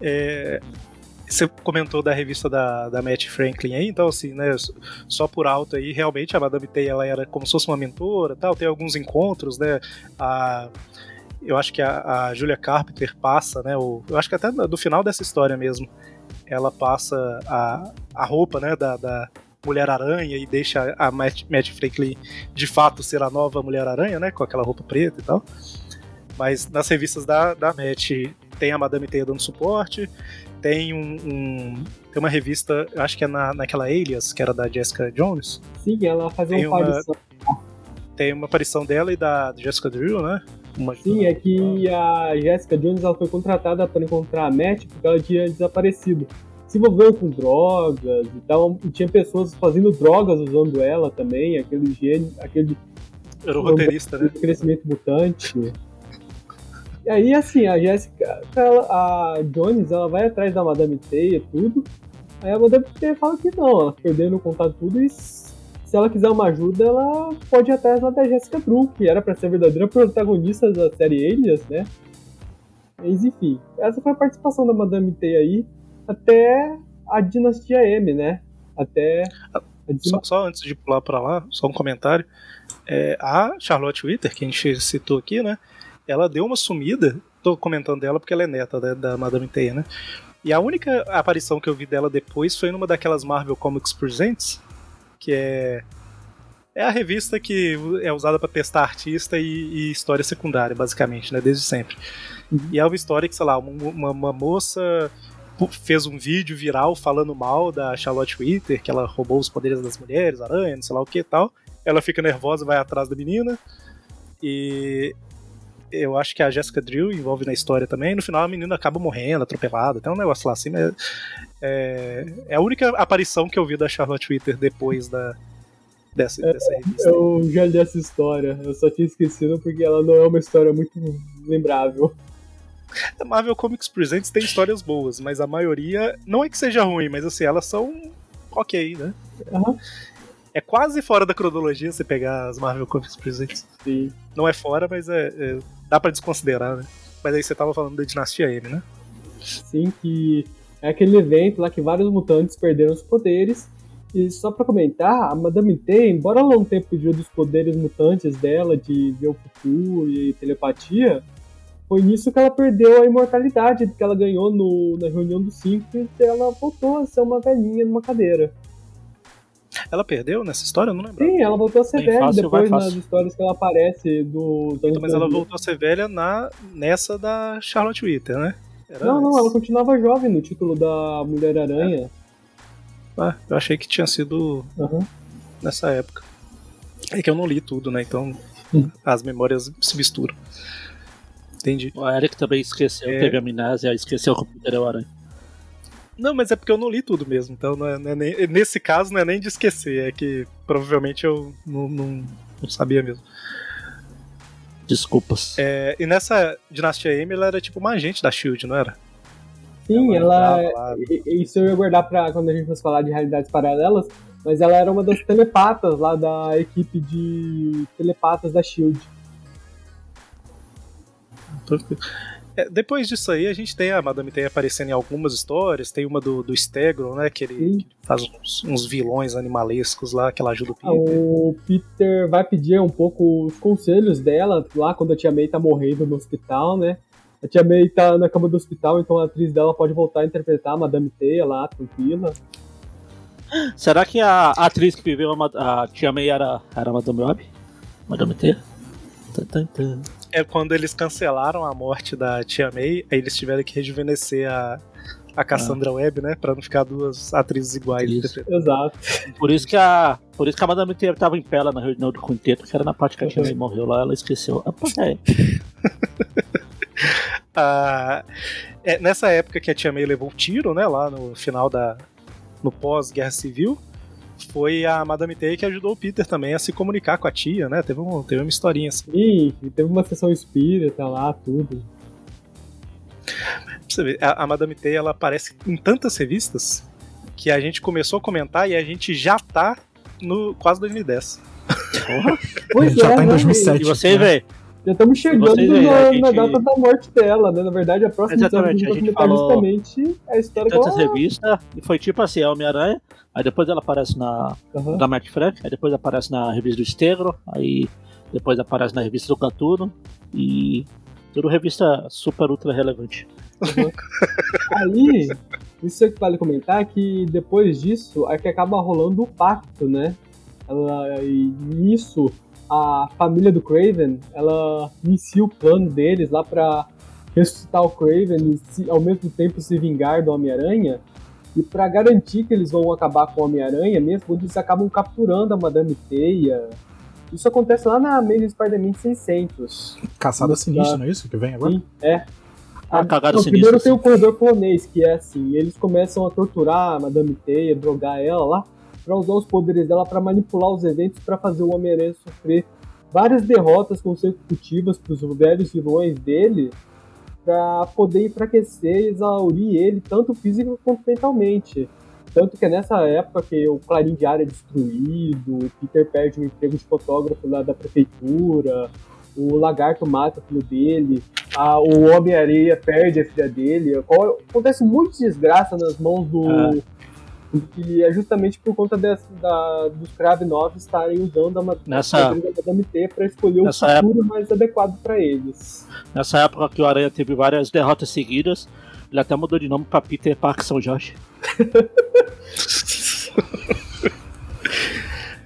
É, você comentou da revista da, da Matt Franklin aí, então assim, né, só por alto aí, realmente a Madame Tay, ela era como se fosse uma mentora tal, tem alguns encontros, né, a, eu acho que a, a Julia Carpenter passa, né, o, eu acho que até no final dessa história mesmo, ela passa a, a roupa, né, da, da Mulher-Aranha e deixa a Matt, Matt Franklin de fato ser a nova Mulher-Aranha, né, com aquela roupa preta e tal, mas nas revistas da, da Matt tem a Madame Teia dando suporte, tem um, um- tem uma revista, eu acho que é na, naquela Alias, que era da Jessica Jones, Sim, ela faz Tem uma uma- aparição. tem uma aparição dela e da Jessica Drew, né? Uma- Sim, é que a Jessica Jones ela foi contratada para encontrar a Matt porque ela tinha desaparecido. se envolveu com drogas e tal. E tinha pessoas fazendo drogas usando ela também, aquele gene, aquele Era o roteirista, né? crescimento mutante. E aí, assim, a Jéssica, ela- a Jones, ela vai atrás da Madame Teia e tudo. Aí a Madame Teia fala que não, ela perdendo o contato tudo e se ela quiser uma ajuda, ela pode ir atrás lá da Jessica Drew, que era pra ser a verdadeira protagonista da série Alias, né? Mas enfim, essa foi a participação da Madame Teia aí até a Dinastia M, né? Até a Só, só antes de pular pra lá, só um comentário. É, a Charlotte Witter, que a gente citou aqui, né? Ela deu uma sumida. Tô comentando dela porque ela é neta da, da Madame Teia, né? E a única aparição que eu vi dela depois foi numa daquelas Marvel Comics Presents, que é. É a revista que é usada pra testar artista e, e história secundária, basicamente, né? Desde sempre. E é uma história que, sei lá, uma, uma- uma moça fez um vídeo viral falando mal da Charlotte Witter, que ela roubou os poderes das mulheres, aranha, não sei lá o que e tal. Ela fica nervosa, vai atrás da menina. E eu acho que a Jessica Drill envolve na história também. No final a menina acaba morrendo, atropelada. Tem um negócio lá assim, mas é, é a única aparição que eu vi da Charlotte Witter depois da dessa, dessa revista. Eu já li essa história, eu só tinha esquecido porque ela não é uma história muito lembrável. A Marvel Comics Presents tem histórias boas, mas a maioria não é que seja ruim, mas assim, elas são ok, né? Aham. É quase fora da cronologia você pegar as Marvel Comics Presents. Sim. Não é fora, mas é, é- dá pra desconsiderar, né? Mas aí você tava falando da Dinastia M, né? Sim, que é aquele evento lá que vários mutantes perderam os poderes. E só pra comentar, a Madame T, embora ela não tenha perdido os poderes mutantes dela de ver o futuro e telepatia, foi nisso que ela perdeu a imortalidade que ela ganhou no- na reunião dos cinco e ela voltou a ser uma velhinha numa cadeira. Ela perdeu nessa história? Eu não lembro. Sim, ela voltou a ser Bem velha fácil, depois nas histórias que ela aparece do. do Mas ela voltou a ser velha na, nessa da Charlotte Witter, né? Era Não, não, antes. ela continuava jovem no título da Mulher-Aranha. Ah, eu achei que tinha sido Aham. nessa época. É que eu não li tudo, né? Então Hum. as memórias se misturam. Entendi. O Eric também esqueceu, É. teve amnésia, esqueceu que o é o aranha. Não, mas é porque eu não li tudo mesmo. Então não é, não é nem- nesse caso não é nem de esquecer, é que provavelmente eu não, não, não sabia mesmo. Desculpas. É, e nessa Dinastia M ela era tipo uma agente da Shield, não era? Sim, ela. i- Isso eu ia guardar pra quando a gente fosse falar de realidades paralelas, mas ela era uma das telepatas lá da equipe de telepatas da Shield. É, depois disso aí, a gente tem a Madame Teia aparecendo em algumas histórias. Tem uma do, do Stegron, né? Que ele que faz uns, uns vilões animalescos lá, que ela ajuda o Ah, Peter. O Peter vai pedir um pouco os conselhos dela lá quando a tia May tá morrendo no hospital, né? A tia May tá na cama do hospital, então a atriz dela pode voltar a interpretar a Madame Teia lá, tranquila. Será que a atriz que viveu a, a Tia May era, era a Madame Web? Madame T? Tan, tan, tan. É quando eles cancelaram a morte da Tia May, aí eles tiveram que rejuvenescer a, a Cassandra Webb, né? Pra não ficar duas atrizes iguais. Isso. Exato. Por isso que a, por isso que a Madame T tava em pé lá na reunião do quinteto, que era na parte que a Tia. May morreu lá, ela esqueceu. Ah, pô, é. Ah, é, nessa época que a Tia May levou um tiro, né? Lá no final da. no pós-guerra civil. Foi a Madame Teia que ajudou o Peter também a se comunicar com a tia, né? Teve, um, teve uma historinha assim. E teve uma sessão espírita lá, tudo. Pra você ver, a, a Madame Teia ela aparece em tantas revistas que a gente começou a comentar e a gente já tá no quase 2010. Porra. Pois já é, tá em né, 2007. E você, né? velho? Já estamos chegando veem, na, gente- na data da morte dela, né? Na verdade, a próxima Exatamente, a gente do documentário falou justamente é a história que ela... revistas, e foi tipo assim, a Homem-Aranha, aí depois ela aparece na Aham. da Matt Frank, aí depois aparece na revista do Stegro, aí depois aparece na revista do Catuno, e tudo revista super ultra relevante. Aí, isso é que vale comentar que depois disso é que acaba rolando o pacto, né? Ela, e nisso, a família do Craven, ela inicia o plano deles lá pra ressuscitar o Craven e se- ao mesmo tempo se vingar do Homem-Aranha. E pra garantir que eles vão acabar com o Homem-Aranha mesmo, eles acabam capturando a Madame Teia. Isso acontece lá na Amazing Spider-Man 600. Caçada sinistra, não é isso que vem agora? Sim, é. A cagada Não, sinistra. primeiro tem o corredor polonês, que é assim, eles começam a torturar a Madame Teia, drogar ela lá, pra usar os poderes dela pra manipular os eventos pra fazer o Homem-Aranha sofrer várias derrotas consecutivas pros velhos vilões dele, pra poder enfraquecer e exaurir ele, tanto físico quanto mentalmente. Tanto que é nessa época que o Clarim Diário é destruído, o Peter perde o emprego de fotógrafo lá da prefeitura, o Lagarto mata o filho dele, a- o Homem-Areia perde a filha dele. Acontece muita desgraça nas mãos do. Ah. E é justamente por conta dessa, da, dos Krav 9 estarem usando a, Nessa- a Madame T para escolher o futuro mais adequado para eles. Nessa época que o Aranha teve várias derrotas seguidas, ele até mudou de nome pra Peter Parker São Jorge.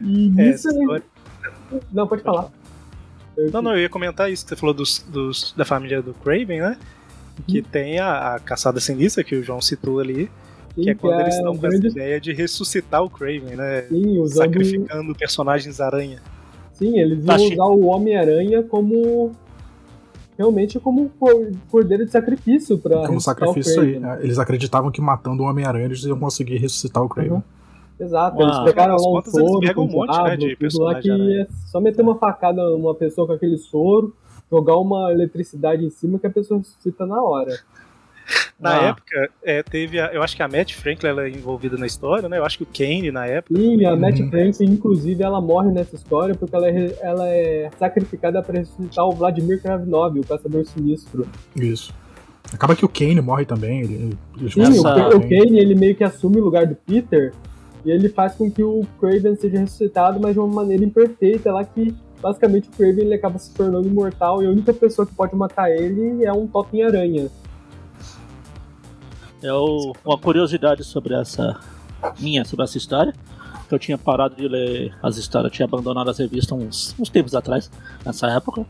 E É, isso aí- Não, pode falar. Eu- Não, não, eu ia comentar isso que você falou dos, dos- da família do Craven, né? Que tem a, a caçada sinistra que o João citou ali, Sim, que é quando eles um estão com essa ideia de ressuscitar o Craven, né? Sim, usando, Sacrificando personagens aranha. sim, eles Tá, iam usar o Homem-Aranha como. Realmente como um cor- cordeiro de sacrifício para Como sacrifício aí. né? Eles acreditavam que matando o Homem-Aranha eles iam conseguir ressuscitar o Craven. Uhum. Exato, Uau. eles pegaram Afinal das lá um eles soro, pegam um monte, né, de lá que é só meter uma facada numa pessoa com aquele soro, jogar uma eletricidade em cima que a pessoa ressuscita na hora. Na Ah. época, é, teve a, eu acho que a Matt Franklin ela é envolvida na história, né? Eu acho que o Kane na época. E a Uhum. Matt Franklin, inclusive, ela morre nessa história porque ela é, ela é sacrificada para ressuscitar o Vladimir Kravinov, o caçador sinistro. Isso. Acaba que o Kane morre também. Ele, eles Sim, o, o Kane, ele meio que assume o lugar do Peter e ele faz com que o Craven seja ressuscitado, mas de uma maneira imperfeita, lá que basicamente o Craven ele acaba se tornando imortal e a única pessoa que pode matar ele é um Totem Aranha. Eu, uma curiosidade sobre essa. minha, sobre essa história. Que eu tinha parado de ler as histórias, eu tinha abandonado as revistas uns, uns tempos atrás, nessa época.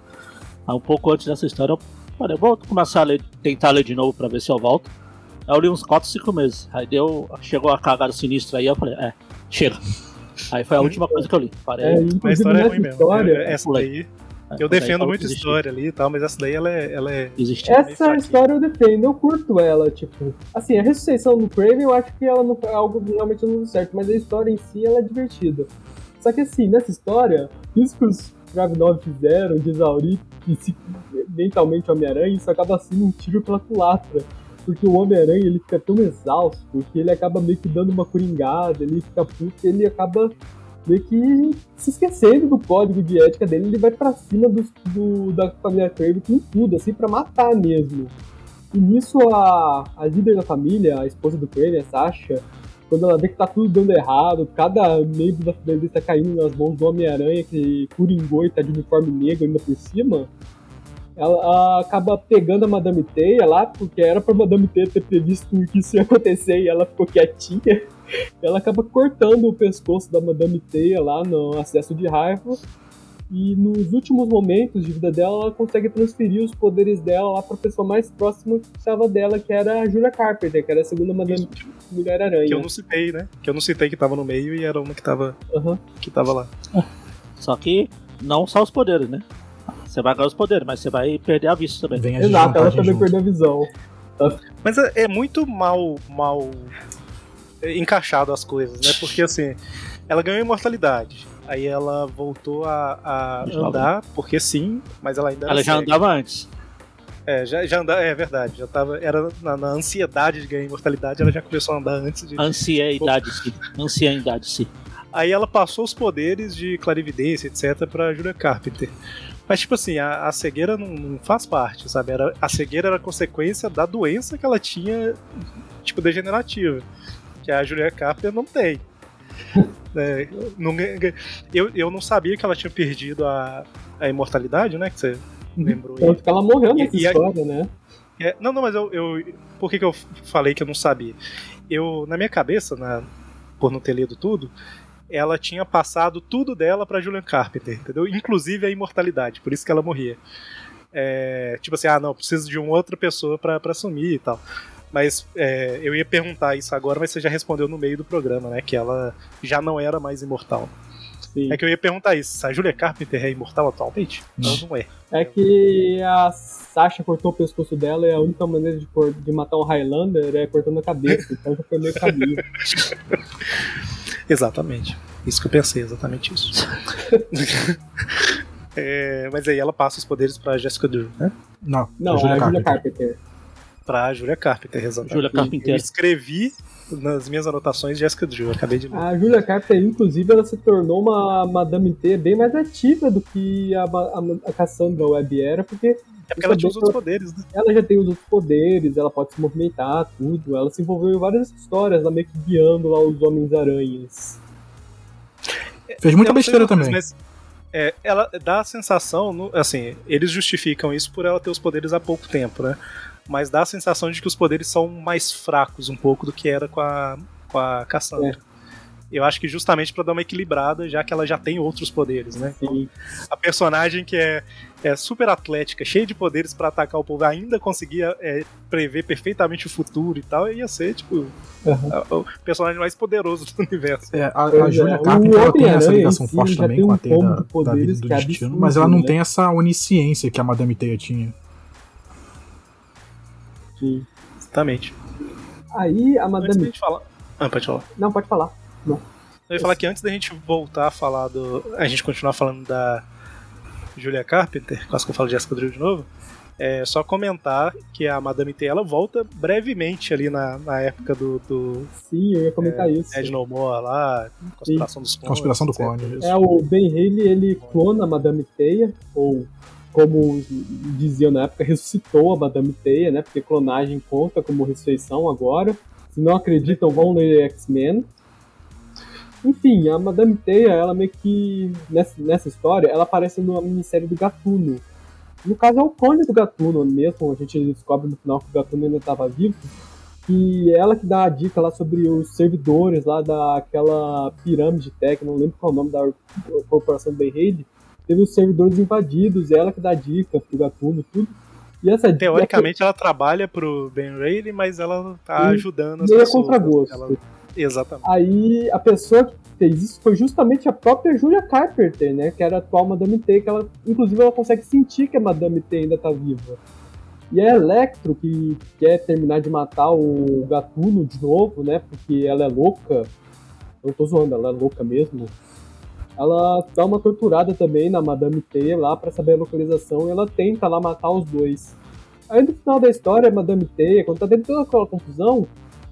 Aí um pouco antes dessa história, eu falei, vou começar a ler, tentar ler de novo pra ver se eu volto. Aí eu li uns 4, 5 meses. Aí deu. Chegou a cagada sinistra aí, eu falei, é, chega. Aí foi a última coisa que eu li. Parei. É, A história é ruim mesmo. história, É- Essa pulei. daí. Aí Eu defendo "Então, muito a desisti." história ali e tal, mas essa daí ela é. Ela é Essa história eu defendo, eu curto ela, tipo. Assim, a ressuscitação do Craven eu acho que ela não foi algo que realmente não certo, mas a história em si ela é divertida. Só que assim, nessa história, isso que os Kravinov fizeram de exaurir e se, mentalmente o Homem-Aranha, isso acaba sendo um tiro pela culatra. Porque o Homem-Aranha ele fica tão exausto que ele acaba meio que dando uma coringada, ele fica puto, ele acaba meio que se esquecendo do código de ética dele, ele vai pra cima dos- do, da família Craven com tudo, assim, pra matar mesmo. E nisso a, a líder da família, a esposa do Craven, a Sasha, quando ela vê que tá tudo dando errado, cada membro da família dele tá caindo nas mãos do Homem-Aranha que coringou e tá de uniforme negro ainda por cima, ela, ela acaba pegando a Madame Teia lá, porque era pra Madame Teia ter previsto que isso ia acontecer e ela ficou quietinha. Ela acaba cortando o pescoço da Madame Teia lá no acesso de raiva. E nos últimos momentos de vida dela, ela consegue transferir os poderes dela lá pra pessoa mais próxima que estava dela, que era a Julia Carpenter, que era a segunda Madame Mulher-Aranha. Que eu não citei, né? Que eu não citei que tava no meio e era uma que tava, Aham. que tava lá. Só que não só os poderes, né? Você vai ganhar os poderes, mas você vai perder a vista também. Vem as Exato, ela também junto. perdeu a visão. Mas é, é muito mal, mal encaixado as coisas, né? Porque assim, ela ganhou imortalidade. Aí ela voltou a, a andar, porque sim, mas ela ainda Ela já cega. andava antes. É, já, já andava, é verdade. Já tava, era na, na ansiedade de ganhar imortalidade, ela já começou a andar antes de. Anciãidade, sim. Anciãidade, sim. Aí ela passou os poderes de clarividência, etc, pra Julia Carpenter. Mas, tipo assim, a, a cegueira não, não faz parte, sabe? Era, a cegueira era consequência da doença que ela tinha, tipo, degenerativa. Que a Julia Carpenter não tem. É, não- eu, eu não sabia que ela tinha perdido a, a imortalidade, né? Que você lembrou. Tanto que ela morreu nessa E- e história, né? É, não, não, mas eu, eu. Por que, que eu falei que eu não sabia? Eu, na minha cabeça, na, por não ter lido tudo, ela tinha passado tudo dela pra Julian Carpenter, entendeu? Inclusive a imortalidade, por isso que ela morria. É, tipo assim, ah, não, preciso de uma outra pessoa pra, pra assumir e tal. Mas é, eu ia perguntar isso agora, mas você já respondeu no meio do programa, né? Que ela já não era mais imortal. Sim. É que eu ia perguntar isso, a Julia Carpenter é imortal atualmente? Não, não é. É que a Sasha cortou o pescoço dela e a única maneira de, cor- de matar um Highlander é cortando a cabeça. Então já foi meio caminho. Exatamente. Isso que eu pensei, exatamente isso. É, mas aí ela passa os poderes pra Jessica Drew, né? Não, Não, a Julia a Julia Carpenter. Carpenter. Pra Julia Carpenter, exatamente. Julia Eu Carpenter. escrevi nas minhas anotações Jessica Drew, eu acabei de ler. A Julia Carpenter, inclusive, ela se tornou uma Madame T bem mais ativa do que a, a, a Cassandra Webb era, porque É porque ela tinha os outros poderes, né? ela já tem os outros poderes, ela pode se movimentar, tudo. Ela se envolveu em várias histórias, ela meio que guiando lá os Homens-Aranhas. Fez muita Eu besteira também. Mas, é, ela dá a sensação, no- assim, eles justificam isso por ela ter os poderes há pouco tempo, né? Mas dá a sensação de que os poderes são mais fracos um pouco do que era com a, com a Cassandra. Eu acho que justamente pra dar uma equilibrada, já que ela já tem outros poderes, né? Então, Sim. a personagem que é, é super atlética, cheia de poderes pra atacar o povo, ainda conseguia é, prever perfeitamente o futuro e tal, ia ser, tipo, a- o personagem mais poderoso do universo. É, a, a é, Julia o Carpenter ela tem essa ligação forte também tem com a um teia da, da vida do é destino, mas ela não né? tem essa onisciência que a Madame Teia tinha. Sim. Exatamente. Aí a Antes da Madame. gente falar. Ah, pode falar. Não, pode falar. Eu ia falar que antes da gente voltar a falar do. A gente continuar falando da Julia Carpenter, quase que eu falo de Jessica Drew de novo. É só comentar que a Madame T ela volta brevemente ali na, na época do, do Sim, eu ia comentar isso. Ed No More lá, Conspiração dos Clones. Conspiração do. Clone. isso. É, o Ben Haley, ele clona a Madame Teia, ou como diziam na época, ressuscitou a Madame Teia, né? Porque clonagem conta como ressurreição agora. Se não acreditam, vão ler X-Men. Enfim, a Madame Teia, ela meio que, nessa, nessa história, ela aparece numa minissérie do Gatuno. No caso, é o clone do Gatuno mesmo, a gente descobre no final que o Gatuno ainda estava vivo. E ela que dá a dica lá sobre os servidores lá daquela pirâmide tech, não lembro qual é o nome da corporação Ben Haley. Teve os servidores invadidos, é ela que dá dica pro Gatuno, tudo. E essa Teoricamente ela trabalha pro Ben Reilly, mas ela tá Sim, ajudando as meio a pessoas. contragosto. Ela- Exatamente. Aí a pessoa que fez isso foi justamente a própria Julia Carpenter, né? Que era a atual Madame T, que ela, inclusive, ela consegue sentir que a Madame T ainda tá viva. E a Electro, que quer terminar de matar o Gatuno de novo, né? Porque ela é louca. Eu tô zoando, ela é louca mesmo. Ela dá uma torturada também na Madame T lá pra saber a localização e ela tenta lá matar os dois. Aí no final da história, a Madame T, quando tá toda aquela confusão,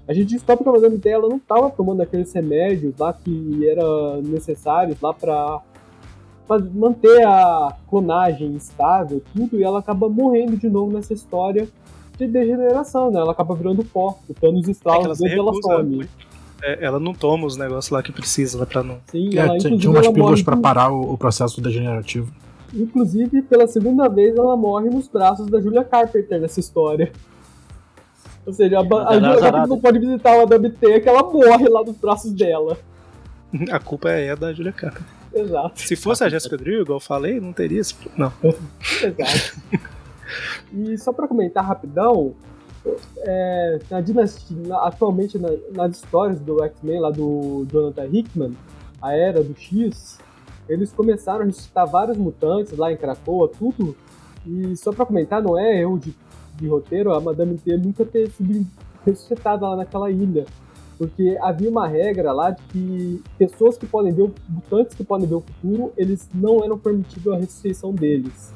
a gente descobre que a Madame T ela não estava tomando aqueles remédios lá que eram necessários lá para manter a clonagem estável, tudo, e ela acaba morrendo de novo nessa história de degeneração, né? Ela acaba virando pó, o Thanos É estrala ela os dedos ela some. É, ela não toma os negócios lá que precisa, né, pra não. Sim, É, ela tinha- umas pílulas com- parar o, o processo degenerativo. Inclusive, pela segunda vez, ela morre nos braços da Julia Carpenter nessa história. Ou seja, a, a Julia Carpenter não pode visitar a Madame T, que ela morre lá nos braços dela. A culpa é da Julia Carpenter. Exato. Se fosse a Jessica Drew, igual eu falei, não teria esse. Não. Exato. e só pra comentar rapidão, é, na dinastia, na- atualmente na- nas histórias do X-Men lá do Jonathan Hickman, a era do X, eles começaram a ressuscitar vários mutantes lá em Krakoa, tudo. E só pra comentar, não é erro de, de roteiro a Madame T nunca ter sido ressuscitada lá naquela ilha. Porque havia uma regra lá de que pessoas que podem ver, mutantes que podem ver o futuro, eles não eram permitidos a ressurreição deles.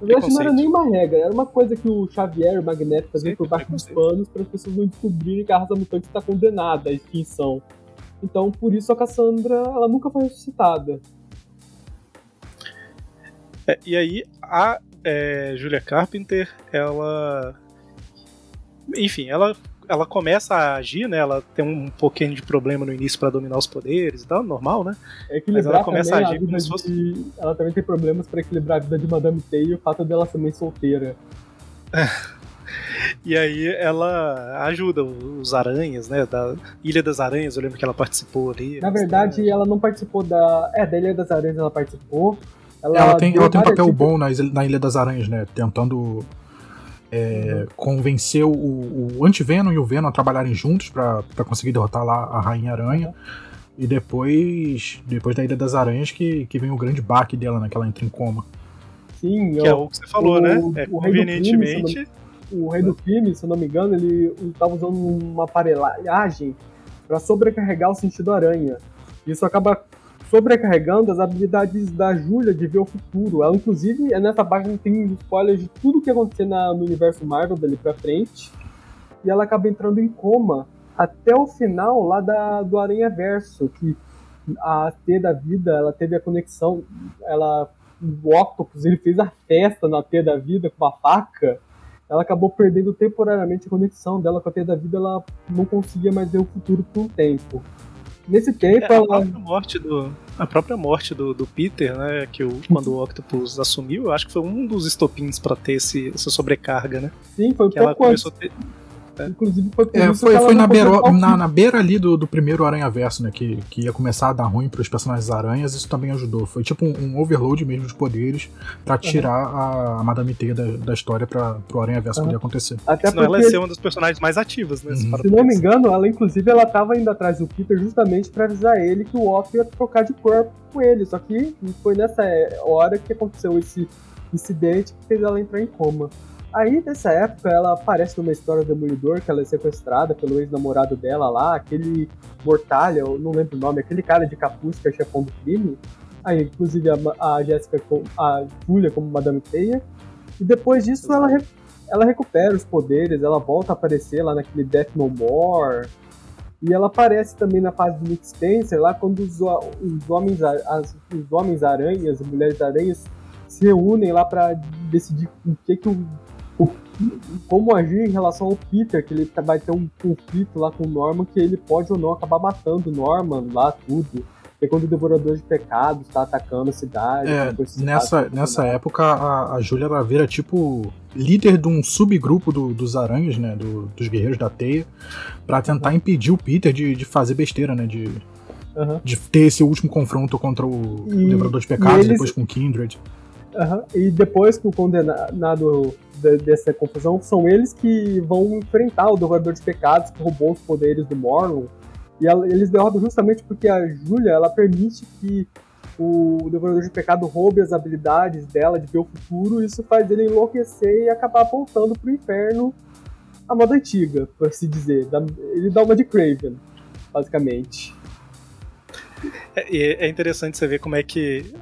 Na verdade, não era nem uma regra, era uma coisa que o Xavier e o Magneto faziam por baixo dos panos para as pessoas não descobrirem que a raça mutante está condenada à extinção. Então, por isso a Cassandra, ela nunca foi ressuscitada. É, e aí, a é, Julia Carpenter, ela. Enfim, ela, ela começa a agir, né? Ela tem um pouquinho de problema no início pra dominar os poderes e tal, normal, né? É equilibrar ela começa a a, agir vida como se fosse- de... Ela também tem problemas para equilibrar a vida de Madame T e o fato dela ser mãe solteira. E aí ela ajuda os aranhas, né? Da Ilha das Aranhas, eu lembro que ela participou ali. Na verdade, ela não participou da... É, da Ilha das Aranhas ela participou. Ela tem, deu ela tem um papel bom na Ilha das Aranhas, né? Tentando é, convencer o, o Anti-Venom e o Venom a trabalharem juntos pra pra conseguir derrotar lá a Rainha Aranha. E depois, depois da Ilha das Aranhas que, que vem o grande baque dela, né? Que ela entra em coma. Sim, Que é o que você falou, o- né? É o rei do convenientemente. o rei do crime, se eu não me engano, ele estava usando uma aparelhagem para sobrecarregar o sentido aranha. Isso acaba sobrecarregando as habilidades da Julia de ver o futuro. Ela, inclusive, é nessa página tem spoilers de tudo que acontecer na- no universo Marvel dali pra frente. E ela acaba entrando em coma até o final lá da, do Aranha Verso, que a T da vida, ela teve a conexão, ela o Octopus, ele fez a festa na T da vida com uma faca ela acabou perdendo temporariamente a conexão dela com a Teia da Vida, ela não conseguia mais ver o futuro por um tempo. Nesse tempo, É, a ela. própria morte do, a própria morte do, do Peter, né? Que o, quando o Octopus assumiu, eu acho que foi um dos estopins pra ter esse, essa sobrecarga, né? Sim, foi um Que ela pouco antes. começou a ter. Inclusive, foi por É, isso foi, que foi na, na, na beira ali do, do primeiro Aranha Verso, né? Que, que ia começar a dar ruim pros personagens aranhas, isso também ajudou. Foi tipo um, um overload mesmo de poderes pra tirar a, a Madame Teia da, da história pra, pro Aranha Verso Uhum. poder acontecer. Até Senão ela ia porque, ser uma das personagens mais ativas, né? Uhum. para se não me engano, ela inclusive ela tava indo atrás do Peter justamente pra avisar ele que o Otto ia trocar de corpo com ele. Só que foi nessa hora que aconteceu esse incidente que fez ela entrar em coma. Aí, nessa época, ela aparece numa história do Demolidor, que ela é sequestrada pelo ex-namorado dela lá, aquele Mortalha, eu não lembro o nome, aquele cara de capuz que é chefão do crime. Aí, inclusive, a, a Jéssica, a Julia como Madame Teia. E depois disso, ela, ela recupera os poderes, ela volta a aparecer lá naquele Death No More. E ela aparece também na fase do Nick Spencer, lá quando os, os homens, as- os homens aranhas e mulheres aranhas se reúnem lá pra decidir o que que o, o- como agir em relação ao Peter, que ele tá- vai ter um conflito lá com o Norman, que ele pode ou não acabar matando o Norman lá, tudo. É quando o Devorador de Pecados tá atacando a cidade. É, nessa, casos nessa personagens. época, a, a Júlia ela vira tipo líder de um subgrupo do- dos aranhas, né? do- dos guerreiros da teia, pra tentar impedir o Peter de, de fazer besteira, né? De, Aham. de ter esse último confronto contra o E- Devorador de Pecados, e eles- depois com o Kindred. Aham, E depois que o condenado de- dessa confusão, são eles que vão enfrentar o Devorador de Pecados, que roubou os poderes do Morlun. E ela- eles derrotam justamente porque a Júlia, ela permite que o Devorador de Pecado roube as habilidades dela de ver o futuro, isso faz ele enlouquecer e acabar voltando pro inferno a moda antiga, por assim dizer. Ele dá uma de Craven, basicamente. É, é interessante você ver como é que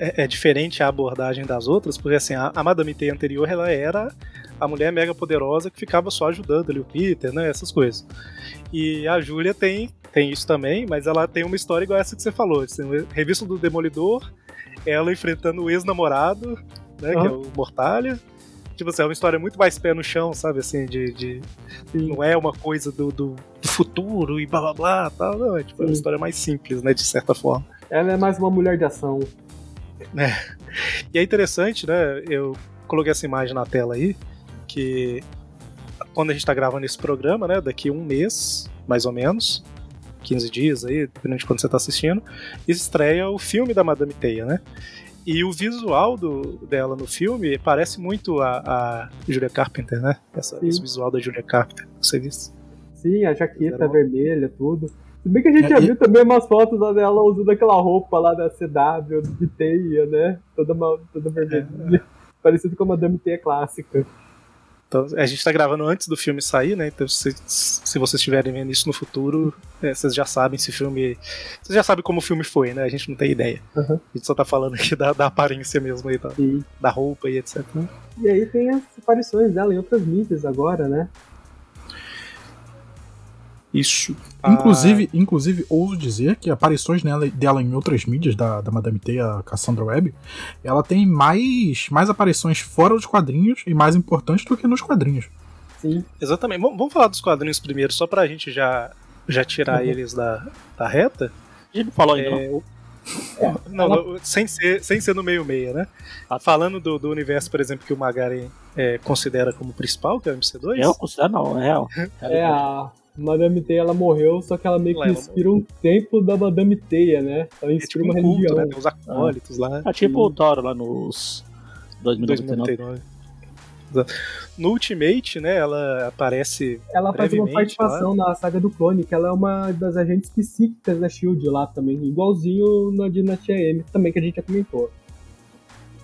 é, é diferente a abordagem das outras, porque assim, a, a Madame Teia anterior ela era a mulher mega poderosa que ficava só ajudando ali o Peter, né? Essas coisas. E a Júlia tem, tem isso também, mas ela tem uma história igual essa que você falou. Assim, revista do Demolidor, ela enfrentando o ex-namorado, né? Que é o Mortalha. Tipo assim, é uma história muito mais pé no chão, sabe? Assim, de. de- não é uma coisa do, do, futuro e blá blá blá tal. Não, é, tipo, é uma história mais simples, né? De certa forma. Ela é mais uma mulher de ação. E é interessante, né? Eu coloquei essa imagem na tela aí, que quando a gente tá gravando esse programa, né? Daqui um mês, mais ou menos, 15 dias aí, dependendo de quando você tá assistindo, estreia o filme da Madame Teia, né? E o visual do, dela no filme parece muito a, a Julia Carpenter, né? Essa, esse visual da Julia Carpenter. Você viu? Sim, a jaqueta vermelha, tudo. Se bem que a gente É, já viu também umas fotos lá dela usando aquela roupa lá da CW, de teia, né? Toda, uma, toda vermelhinha. Parecido com a Madame Teia clássica. Então, a gente tá gravando antes do filme sair, né? Então, se, se vocês estiverem vendo isso no futuro, é, vocês já sabem se o filme. Vocês já sabem como o filme foi, né? A gente não tem ideia. Uhum. A gente só tá falando aqui da, da aparência mesmo aí, da, Sim. da roupa e etc. E aí tem as aparições dela em outras mídias agora, né? Isso. Inclusive, inclusive, ouso dizer que aparições nela, dela em outras mídias da, da Madame Teia, a Cassandra Webb, ela tem mais, mais aparições fora dos quadrinhos e mais importantes do que nos quadrinhos. Sim. Ah, exatamente. Vamos vamos falar dos quadrinhos primeiro, só pra gente já, já tirar Uhum. eles da, da reta. A gente não falou ainda, não. É, o- Não, não, sem, ser, sem ser no meio-meia, né? Ah, tá. Falando do, do universo, por exemplo, que o Magaren é, considera como principal, que é o MC2. Eu considero não, é real. É, a Madame Teia, ela morreu, só que ela meio que Ela inspira um templo da Madame Teia, né? Ela É inspira tipo um uma culto, religião. né? Tem os acólitos lá. É tipo o Thor lá nos 2099. 2099. Exato. No Ultimate, né, ela aparece. Ela faz uma participação na saga do clone, que ela é uma das agentes psíquicas da SHIELD lá também, igualzinho na Dinastia M, também que a gente já comentou.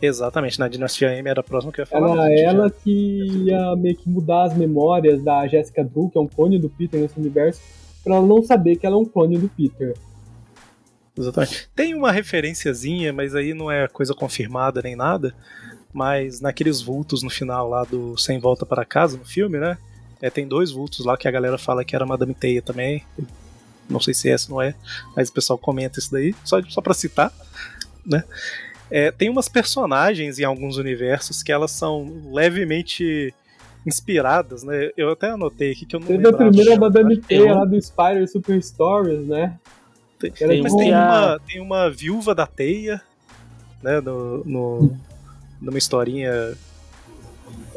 Exatamente, na Dinastia M era a próxima que eu ia falar. Gente ela já- que ia meio que mudar as memórias da Jessica Drew, que é um clone do Peter nesse universo, pra ela não saber que ela é um clone do Peter. Exatamente. Tem uma referenciazinha, mas aí não é coisa confirmada nem nada. Mas naqueles vultos no final lá do Sem Volta para Casa, no filme, né? É, tem dois vultos lá que a galera fala que era Madame Teia também. Não sei se essa não é, mas o pessoal comenta isso daí, só, só pra citar, né? É, tem umas personagens em alguns universos que elas são levemente inspiradas, né? Eu até anotei aqui que eu não Teve a primeira Madame tem Teia lá do Spider Super Stories, né? Tem, Ela Tem mas um tem uma, tem uma viúva da teia, né? No, no- numa historinha.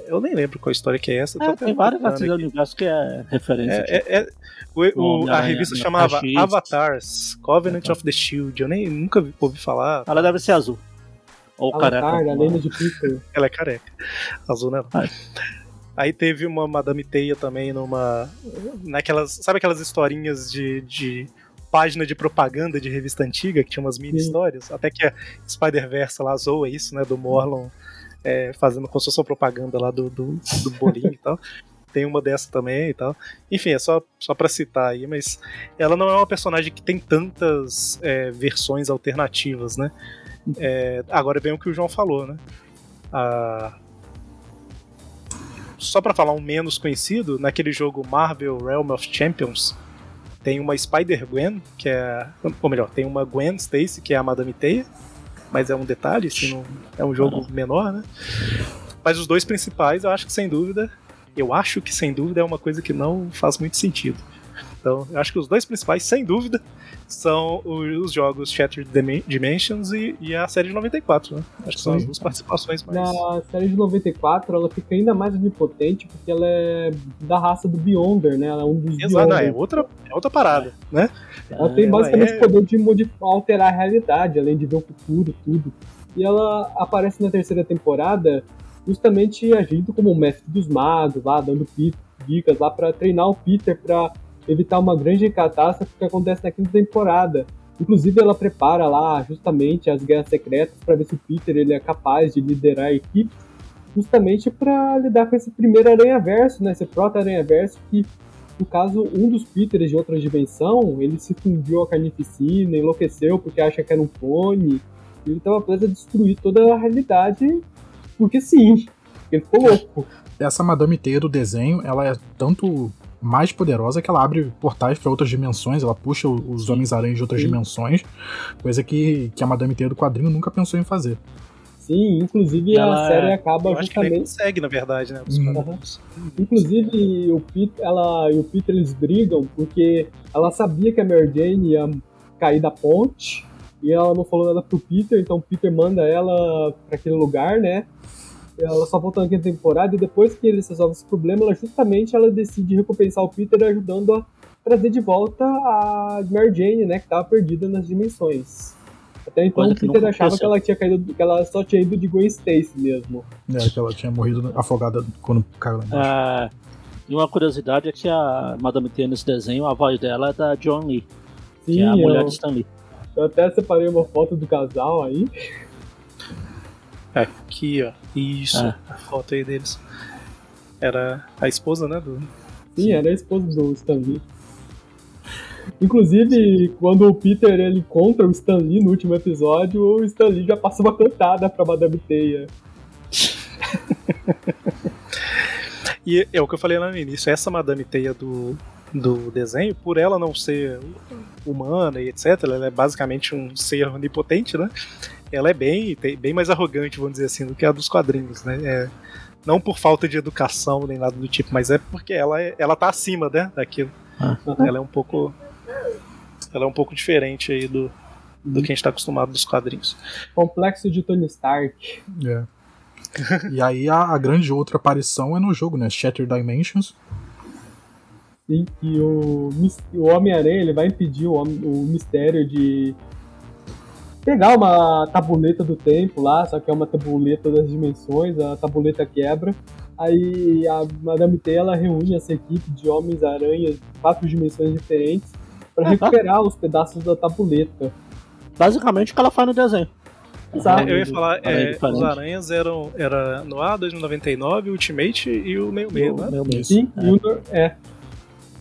Eu nem lembro qual história que é essa. É, tem procurando desses aqui. universos que é referência. É, é- é- o- o- a revista chamava. Avatars, Covenant of the Shield. Eu nem nunca vi- ouvi falar. Ela deve ser azul. Ou careca. a lenda de. Ela é careca. Azul, né? Aí teve uma Madame Teia também numa. Naquelas. Sabe aquelas historinhas de. de página de propaganda de revista antiga, que tinha umas mini Sim. histórias, até que a Spider-Verse lá zoa isso, né, do Morlon é, fazendo uma propaganda lá do, do, do bolinho e tal. Tem uma dessa também e tal. Enfim, é só, só pra citar aí, mas ela não é uma personagem que tem tantas é, versões alternativas, né? É, agora vem o que o João falou, né? A- Só pra falar um menos conhecido, naquele jogo Marvel Realm of Champions, tem uma Spider-Gwen, que é. Ou melhor, tem uma Gwen Stacy, que é a Madame Teia, mas é um detalhe, assim, não, é um jogo menor, né? Mas os dois principais, eu acho que sem dúvida, eu acho que sem dúvida é uma coisa que não faz muito sentido. Então, eu acho que os dois principais, sem dúvida, são os jogos Shattered Dim- Dimensions e, e a série de 94, né? Acho que são as duas participações mais. Na série de 94, ela fica ainda mais onipotente porque ela é da raça do Beyonder, né? Ela é um dos Exato, não, é outra, é outra parada, né? Ela tem basicamente é- o poder de alterar a realidade, além de ver o futuro, tudo. E ela aparece na terceira temporada justamente agindo como o mestre dos magos, lá, dando dicas lá pra treinar o Peter pra evitar uma grande catástrofe que acontece na quinta temporada. Inclusive, ela prepara lá justamente as guerras secretas para ver se o Peter ele é capaz de liderar a equipe, justamente para lidar com esse primeiro aranha-verso, né? Esse proto-aranha-verso que no caso, um dos Peters de outra dimensão, ele se fundiu à carnificina, enlouqueceu porque acha que era um clone. E ele estava preso a destruir toda a realidade, porque sim. Ele ficou louco. Essa Madame Teia do desenho, ela é tanto mais poderosa que ela abre portais para outras dimensões, ela puxa os Homens-Aranhas de outras Sim. dimensões, coisa que, que a Madame Teia do quadrinho nunca pensou em fazer. Sim, inclusive E a ela série acaba Eu acho justamente. consegue, na verdade, né? Os Uhum. caras- Inclusive, o Peter, ela e o Peter eles brigam porque ela sabia que a Mary Jane ia cair da ponte e ela não falou nada pro Peter, então o Peter manda ela pra aquele lugar, né? Ela só volta na quinta temporada e depois que eles resolvem esse problema, ela justamente ela decide recompensar o Peter ajudando a trazer de volta a Mary Jane, né, que tava perdida nas dimensões. Até então Coisa o Peter achava que ela tinha caído, que ela só tinha ido de Gwen Stacy mesmo. É, que ela tinha morrido afogada quando caiu lá embaixo. É, e uma curiosidade é que a Madame Teia nesse desenho, a voz dela é da John Lee, que é a Sim, mulher eu- de Stan Lee. Eu até separei uma foto do casal aí. Aqui, ó. Isso, É. a foto aí deles. Era a esposa, né? Do... Sim, era a esposa do Stan Lee. Inclusive, quando o Peter ele encontra o Stan Lee no último episódio, o Stan Lee já passa uma cantada pra Madame Teia. E é o que eu falei lá no início, essa Madame Teia do, do desenho, por ela não ser humana e etc, ela é basicamente um ser onipotente, né? Ela é bem, bem mais arrogante, vamos dizer assim, do que a dos quadrinhos, né? É, não por falta de educação nem nada do tipo, mas é porque ela, é, ela tá acima, né, daquilo. Ah. Ela é um pouco. Ela é um pouco diferente aí do, do que a gente tá acostumado dos quadrinhos. Complexo de Tony Stark. É. e aí a, a grande outra aparição é no jogo, né? Shattered Dimensions. Sim, que o, o Homem-Aranha ele vai impedir o, o mistério de pegar uma tabuleta do tempo lá, só que é uma tabuleta das dimensões, a tabuleta quebra. Aí a Madame T ela reúne essa equipe de Homens-Aranhas de quatro dimensões diferentes para Ah, tá. recuperar os pedaços da tabuleta. Basicamente o que ela faz no desenho. Sabe? Eu ia falar, Aranha é, os aranhas eram era no A 2099, Ultimate e o meio meio, né? Mesmo. Sim, e o é.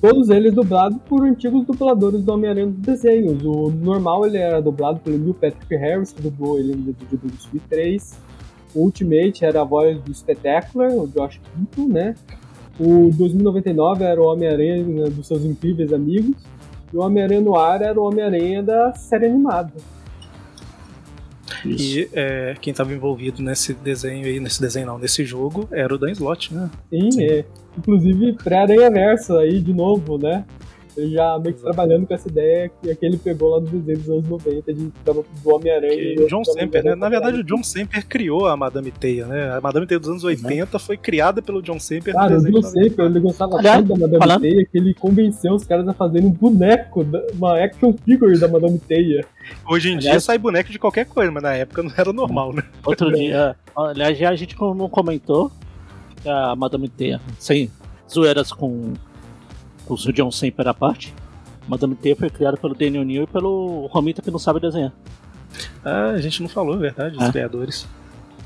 Todos eles dublados por antigos dubladores do Homem-Aranha dos desenhos. O normal ele era dublado pelo Neil Patrick Harris, que dublou ele no Detetive do Sub 3. O Ultimate era a voz do Spectacular, o Josh Keaton, né? O 2099 era o Homem-Aranha dos seus incríveis amigos. E o Homem-Aranha no ar era o Homem-Aranha da série animada. Isso. E é, quem estava envolvido nesse desenho aí, nesse desenho não, nesse jogo, era o Dan Slott, né? Sim, Sim. é. Inclusive pré-Aranha Verso aí de novo, né? Ele já meio que trabalhando com essa ideia que, que ele pegou lá no desenho dos anos 90 de, do Homem-Aranha. E John Semper, né? Na verdade, o John Semper criou a Madame Teia, né? A Madame Teia dos anos 80 foi criada pelo John Semper Cara, o John de 90. Semper, ele gostava Aliás, tanto da Madame falando- Teia que ele convenceu os caras a fazerem um boneco, uma action figure da Madame Teia. Hoje em dia Aliás- sai boneco de qualquer coisa, mas na época não era normal, né? Outro dia, aliás, já a gente não comentou que a Madame Teia, sem zoeiras com, o John Semper à parte, Madame Teia foi criada pelo Daniel Neal e pelo Romita que não sabe desenhar. Ah, a gente não falou, é verdade, os Ah. criadores.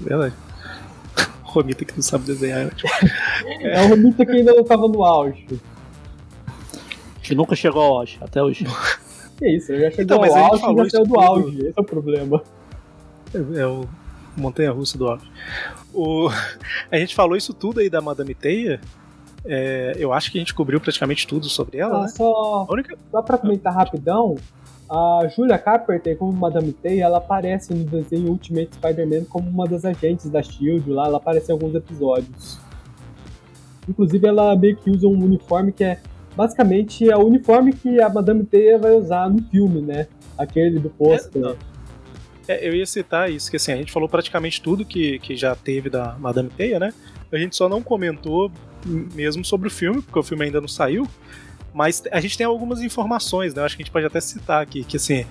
Verdade. Romita que não sabe desenhar, é ótimo. É o Romita que ainda não tava no auge. Que nunca chegou ao auge, até hoje. Que isso, ele já chegou Então, mas ao auge e já saiu do tudo. auge. Esse é o problema. É, é o Montanha Russa do Auge. O... A gente falou isso tudo aí da Madame Teia. É, eu acho que a gente cobriu praticamente tudo sobre ela, Ah, né? só, única. só pra comentar rapidão, a Julia Carpenter, como Madame Teia, ela aparece no desenho Ultimate Spider-Man como uma das agentes da SHIELD lá, ela aparece em alguns episódios. Inclusive, ela meio que usa um uniforme que é basicamente é o uniforme que a Madame Teia vai usar no filme, né? Aquele do pôster. não. É, eu ia citar isso, que assim, a gente falou praticamente tudo que, que já teve da Madame Teia, né? A gente só não comentou mesmo sobre o filme, porque o filme ainda não saiu. Mas a gente tem algumas informações, né? Eu acho que a gente pode até citar aqui, que assim,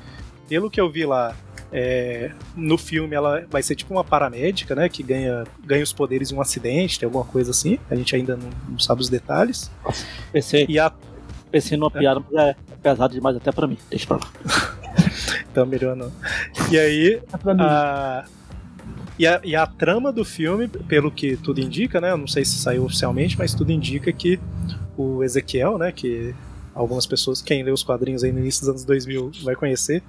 pelo que eu vi lá, é, no filme ela vai ser tipo uma paramédica, né? Que ganha, ganha os poderes em um acidente, tem alguma coisa assim. A gente ainda não, não sabe os detalhes. Pensei, E a. pensei numa piada, mas é pesado demais até pra mim. Deixa pra lá. Então, melhor não. E aí, É pra mim. A... E, a, e a trama do filme, pelo que tudo indica, né? Eu não sei se saiu oficialmente, mas tudo indica que o Ezequiel, né? Que algumas pessoas, quem lê os quadrinhos aí no início dos anos 2000 vai conhecer,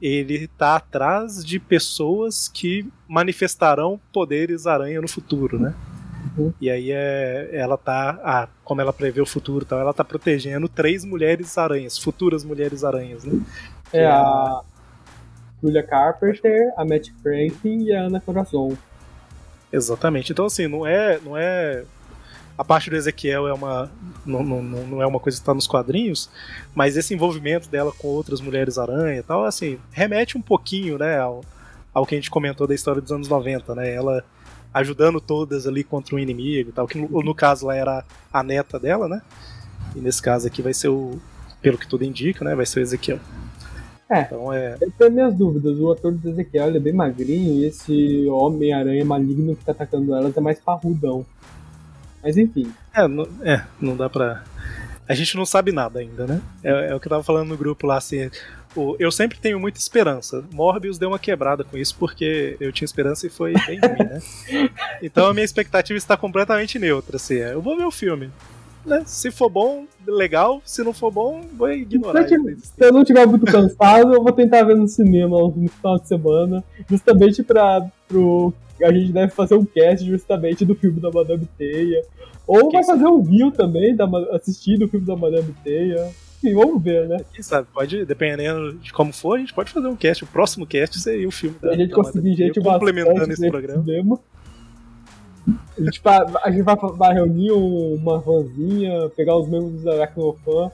ele tá atrás de pessoas que manifestarão poderes aranha no futuro, né? Uhum. E aí é, ela tá, ah, como ela prevê o futuro, tal, ela tá protegendo três mulheres aranhas, futuras mulheres aranhas, né? É que a Julia Carpenter, a Matt Franklin e a Ana Corazon. Exatamente. Então, assim, não é. Não é a parte do Ezequiel é uma. Não, não, não é uma coisa que está nos quadrinhos, mas esse envolvimento dela com outras mulheres aranha e tal, assim, remete um pouquinho, né, ao, ao que a gente comentou da história dos anos 90, né? Ela ajudando todas ali contra um inimigo e tal, que no, no caso lá era a neta dela, né? E nesse caso aqui vai ser o. Pelo que tudo indica, né? Vai ser o Ezequiel. É. Então é. Eu tenho minhas dúvidas. O ator do Ezequiel é bem magrinho e esse Homem-Aranha maligno que tá atacando elas é mais parrudão. Mas enfim. É, não, é, não dá pra. A gente não sabe nada ainda, né? É, é o que eu tava falando no grupo lá, assim. o- eu sempre tenho muita esperança. Morbius deu uma quebrada com isso porque eu tinha esperança e foi bem ruim, né? Então a minha expectativa está completamente neutra, assim. é, Eu vou ver o filme. Né? Se for bom, legal. Se não for bom, vou ignorar. Se eu, se eu não estiver muito cansado, eu vou tentar ver no cinema no final de semana. Justamente pra. Pro, a gente deve fazer um cast justamente do filme da Madame Teia. Ou Quem vai fazer um review também, da, Ma- assistir do filme da Madame Teia. Enfim, vamos ver, né? Quem sabe, pode, dependendo de como for, a gente pode fazer um cast. O próximo cast seria o filme da a gente da conseguir gente Teia, complementando esse programa. cinema. A gente, vai, a gente vai, vai reunir uma vanzinha, pegar os membros do Aracnofan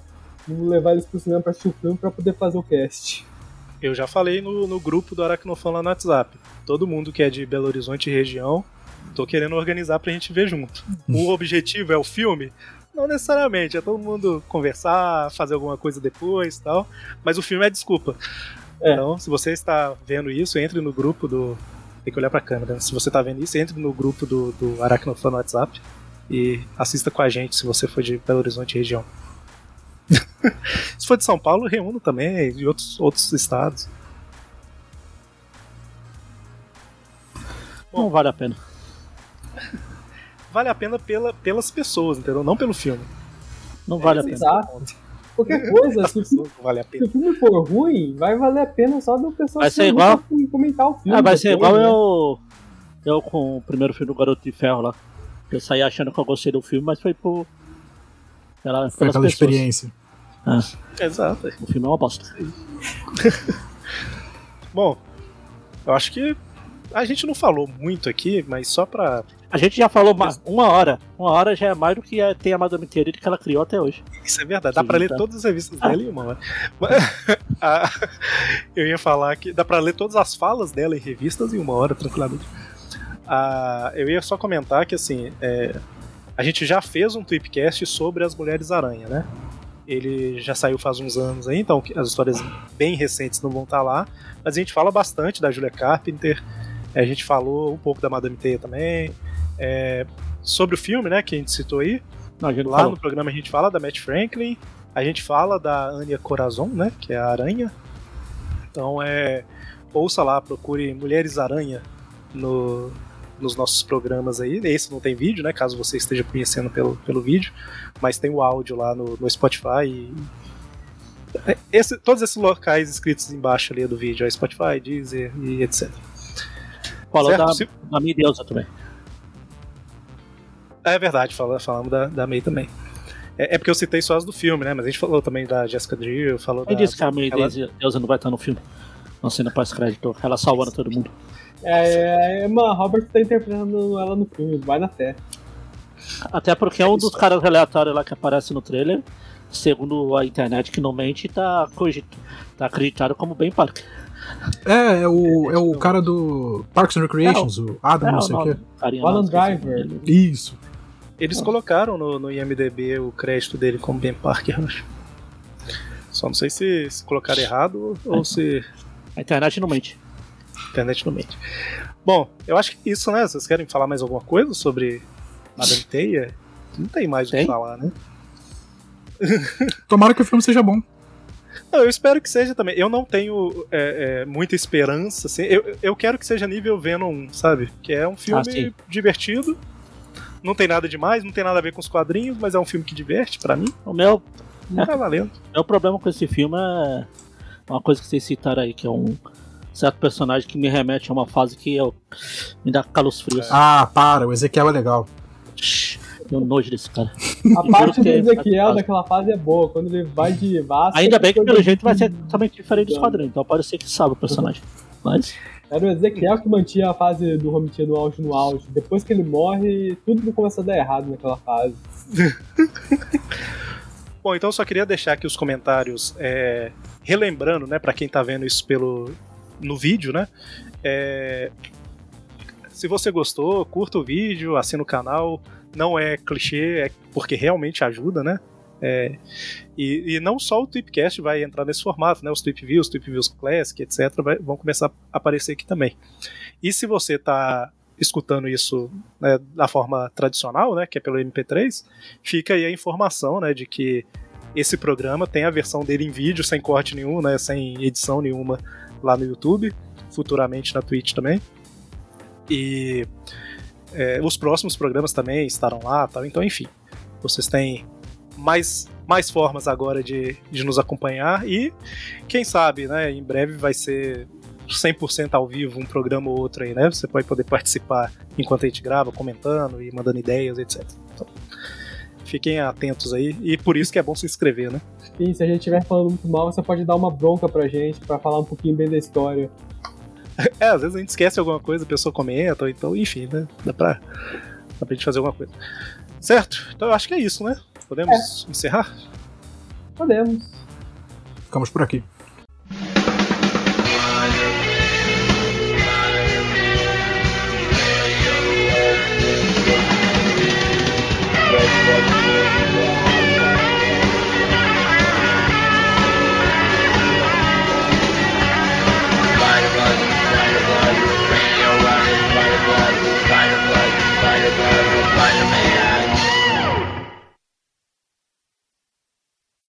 e levar eles pro cinema pra assistir o filme pra poder fazer o cast. Eu já falei no, no grupo do Aracnofan lá no WhatsApp. Todo mundo que é de Belo Horizonte e região, tô querendo organizar pra gente ver junto. O objetivo é o filme? Não necessariamente, é todo mundo conversar, fazer alguma coisa depois e tal. Mas o filme é desculpa. É. Então, se você está vendo isso, entre no grupo do. Tem que olhar pra câmera. Se você tá vendo isso, entre no grupo do, do Aracnofan no WhatsApp e assista com a gente se você for de Belo Horizonte e região. se for de São Paulo, reúno também, de outros, outros estados. não vale a pena. Vale a pena pela, pelas pessoas, entendeu? Não pelo filme. Não vale a Esse pena. é Exato. Qualquer coisa, se vale a se o filme for ruim, vai valer a pena só do pessoal Vai se ser igual- comentar o filme. Ah, vai ser igual né? eu. Eu com o primeiro filme do Garoto de Ferro lá. Eu saí achando que eu gostei do filme, mas foi por. Pela, Foi aquela pessoas. experiência. Exato. O filme é uma bosta. Bom, eu acho que a gente não falou muito aqui, mas só pra. A gente já falou ma- uma hora. Uma hora já é mais do que a- tem a Madame Teoria que ela criou até hoje. Isso é verdade, dá Sim, pra ler tá. todas as revistas dela em uma hora. Ah, eu ia falar que dá pra ler todas as falas dela em revistas em uma hora, tranquilamente. Ah, eu ia só comentar que assim, é, a gente já fez um tweepcast sobre as Mulheres Aranha, né? Ele já saiu faz uns anos aí, então as histórias bem recentes não vão estar lá, mas a gente fala bastante da Julia Carpenter, a gente falou um pouco da Madame Teia também, é, sobre o filme, né, que a gente citou aí, Não, a gente Lá falou. no programa a gente fala da Matt Franklin, a gente fala da Anya Corazon, né? Que é a aranha. Então é. Ouça lá, procure Mulheres Aranha no, nos nossos programas aí. Esse não tem vídeo, né? Caso você esteja conhecendo pelo, pelo vídeo, mas tem o áudio lá no, no Spotify. E... Esse- todos esses locais escritos embaixo ali do vídeo, é Spotify, Deezer e etc. Falou da, da minha deusa também. É verdade, fala, falamos da, da May também. É, é porque eu citei só as do filme, né? Mas a gente falou também da Jessica Drill, falou Quem da. disse que a minha ela- deusa, não vai estar no filme? Não cena pós-crédito. Ela salvando todo mundo. É, é, Emma Roberts tá interpretando ela no filme, vai na fé. Até porque é um dos caras aleatórios lá que aparece no trailer, segundo a internet que não mente, tá, cogito, tá acreditado como Ben Parker. É, é o, é o cara do Parks and Recreations, o Adam, É, não sei o quê. Alan Driver. Isso. Eles colocaram no, no IMDB o crédito dele como Ben Parker, eu acho. Só não sei se, se colocaram errado ou se A internet não mente. a internet não mente. Bom, eu acho que é isso, né? Vocês querem falar mais alguma coisa sobre Madame Teia? Não tem mais o que falar, né? Tomara que o filme seja bom. Não, eu espero que seja também. Eu não tenho é, é, muita esperança, assim. Eu, eu quero que seja nível Venom, sabe? Que é um filme Ah, divertido. Não tem nada demais, não tem nada a ver com os quadrinhos, mas é um filme que diverte pra mim. O meu, Tá valendo. meu problema com esse filme é uma coisa que vocês citaram aí, que é um certo personagem que me remete a uma fase que eu, me dá calos frios. Ah, para, o Ezequiel é legal. Tenho nojo desse cara. A parte do que- Ezequiel daquela fase é boa, quando ele vai de Vasco. Ainda bem que pelo jeito vai ser totalmente diferente dos quadrinhos, então pode ser que salve o personagem. Mas Era o Ezequiel que mantinha a fase do Romitinha no auge no auge. Depois que ele morre, tudo começa a dar errado naquela fase. Bom, então eu só queria deixar aqui os comentários é, relembrando, né, para quem tá vendo isso pelo no vídeo, né? é, se você gostou, curta o vídeo, assina o canal. Não é clichê, é porque realmente ajuda, né? É, e, e não só o Tweepcast vai entrar nesse formato, né? Os Tweep Views, Tweep Views Classic, etc. vai- vão começar a aparecer aqui também. E se você está escutando isso né, da forma tradicional, né, que é pelo MP3, fica aí a informação, né, de que esse programa tem a versão dele em vídeo, sem corte nenhum, né, sem edição nenhuma lá no YouTube, futuramente na Twitch também. E é, os próximos programas também estarão lá, tal. Então, enfim, vocês têm mais, mais formas agora de, de nos acompanhar e quem sabe, né, em breve vai ser 100% ao vivo um programa ou outro aí, né? Você pode poder participar enquanto a gente grava, comentando e mandando ideias, etc. Então, fiquem atentos aí e por isso que é bom se inscrever, né? E se a gente estiver falando muito mal, você pode dar uma bronca pra gente, pra falar um pouquinho bem da história. É, às vezes a gente esquece alguma coisa, a pessoa comenta, ou então, enfim, né? Dá pra, dá pra gente fazer alguma coisa. Certo? Então eu acho que é isso, né? Podemos encerrar? Podemos. Ficamos por aqui.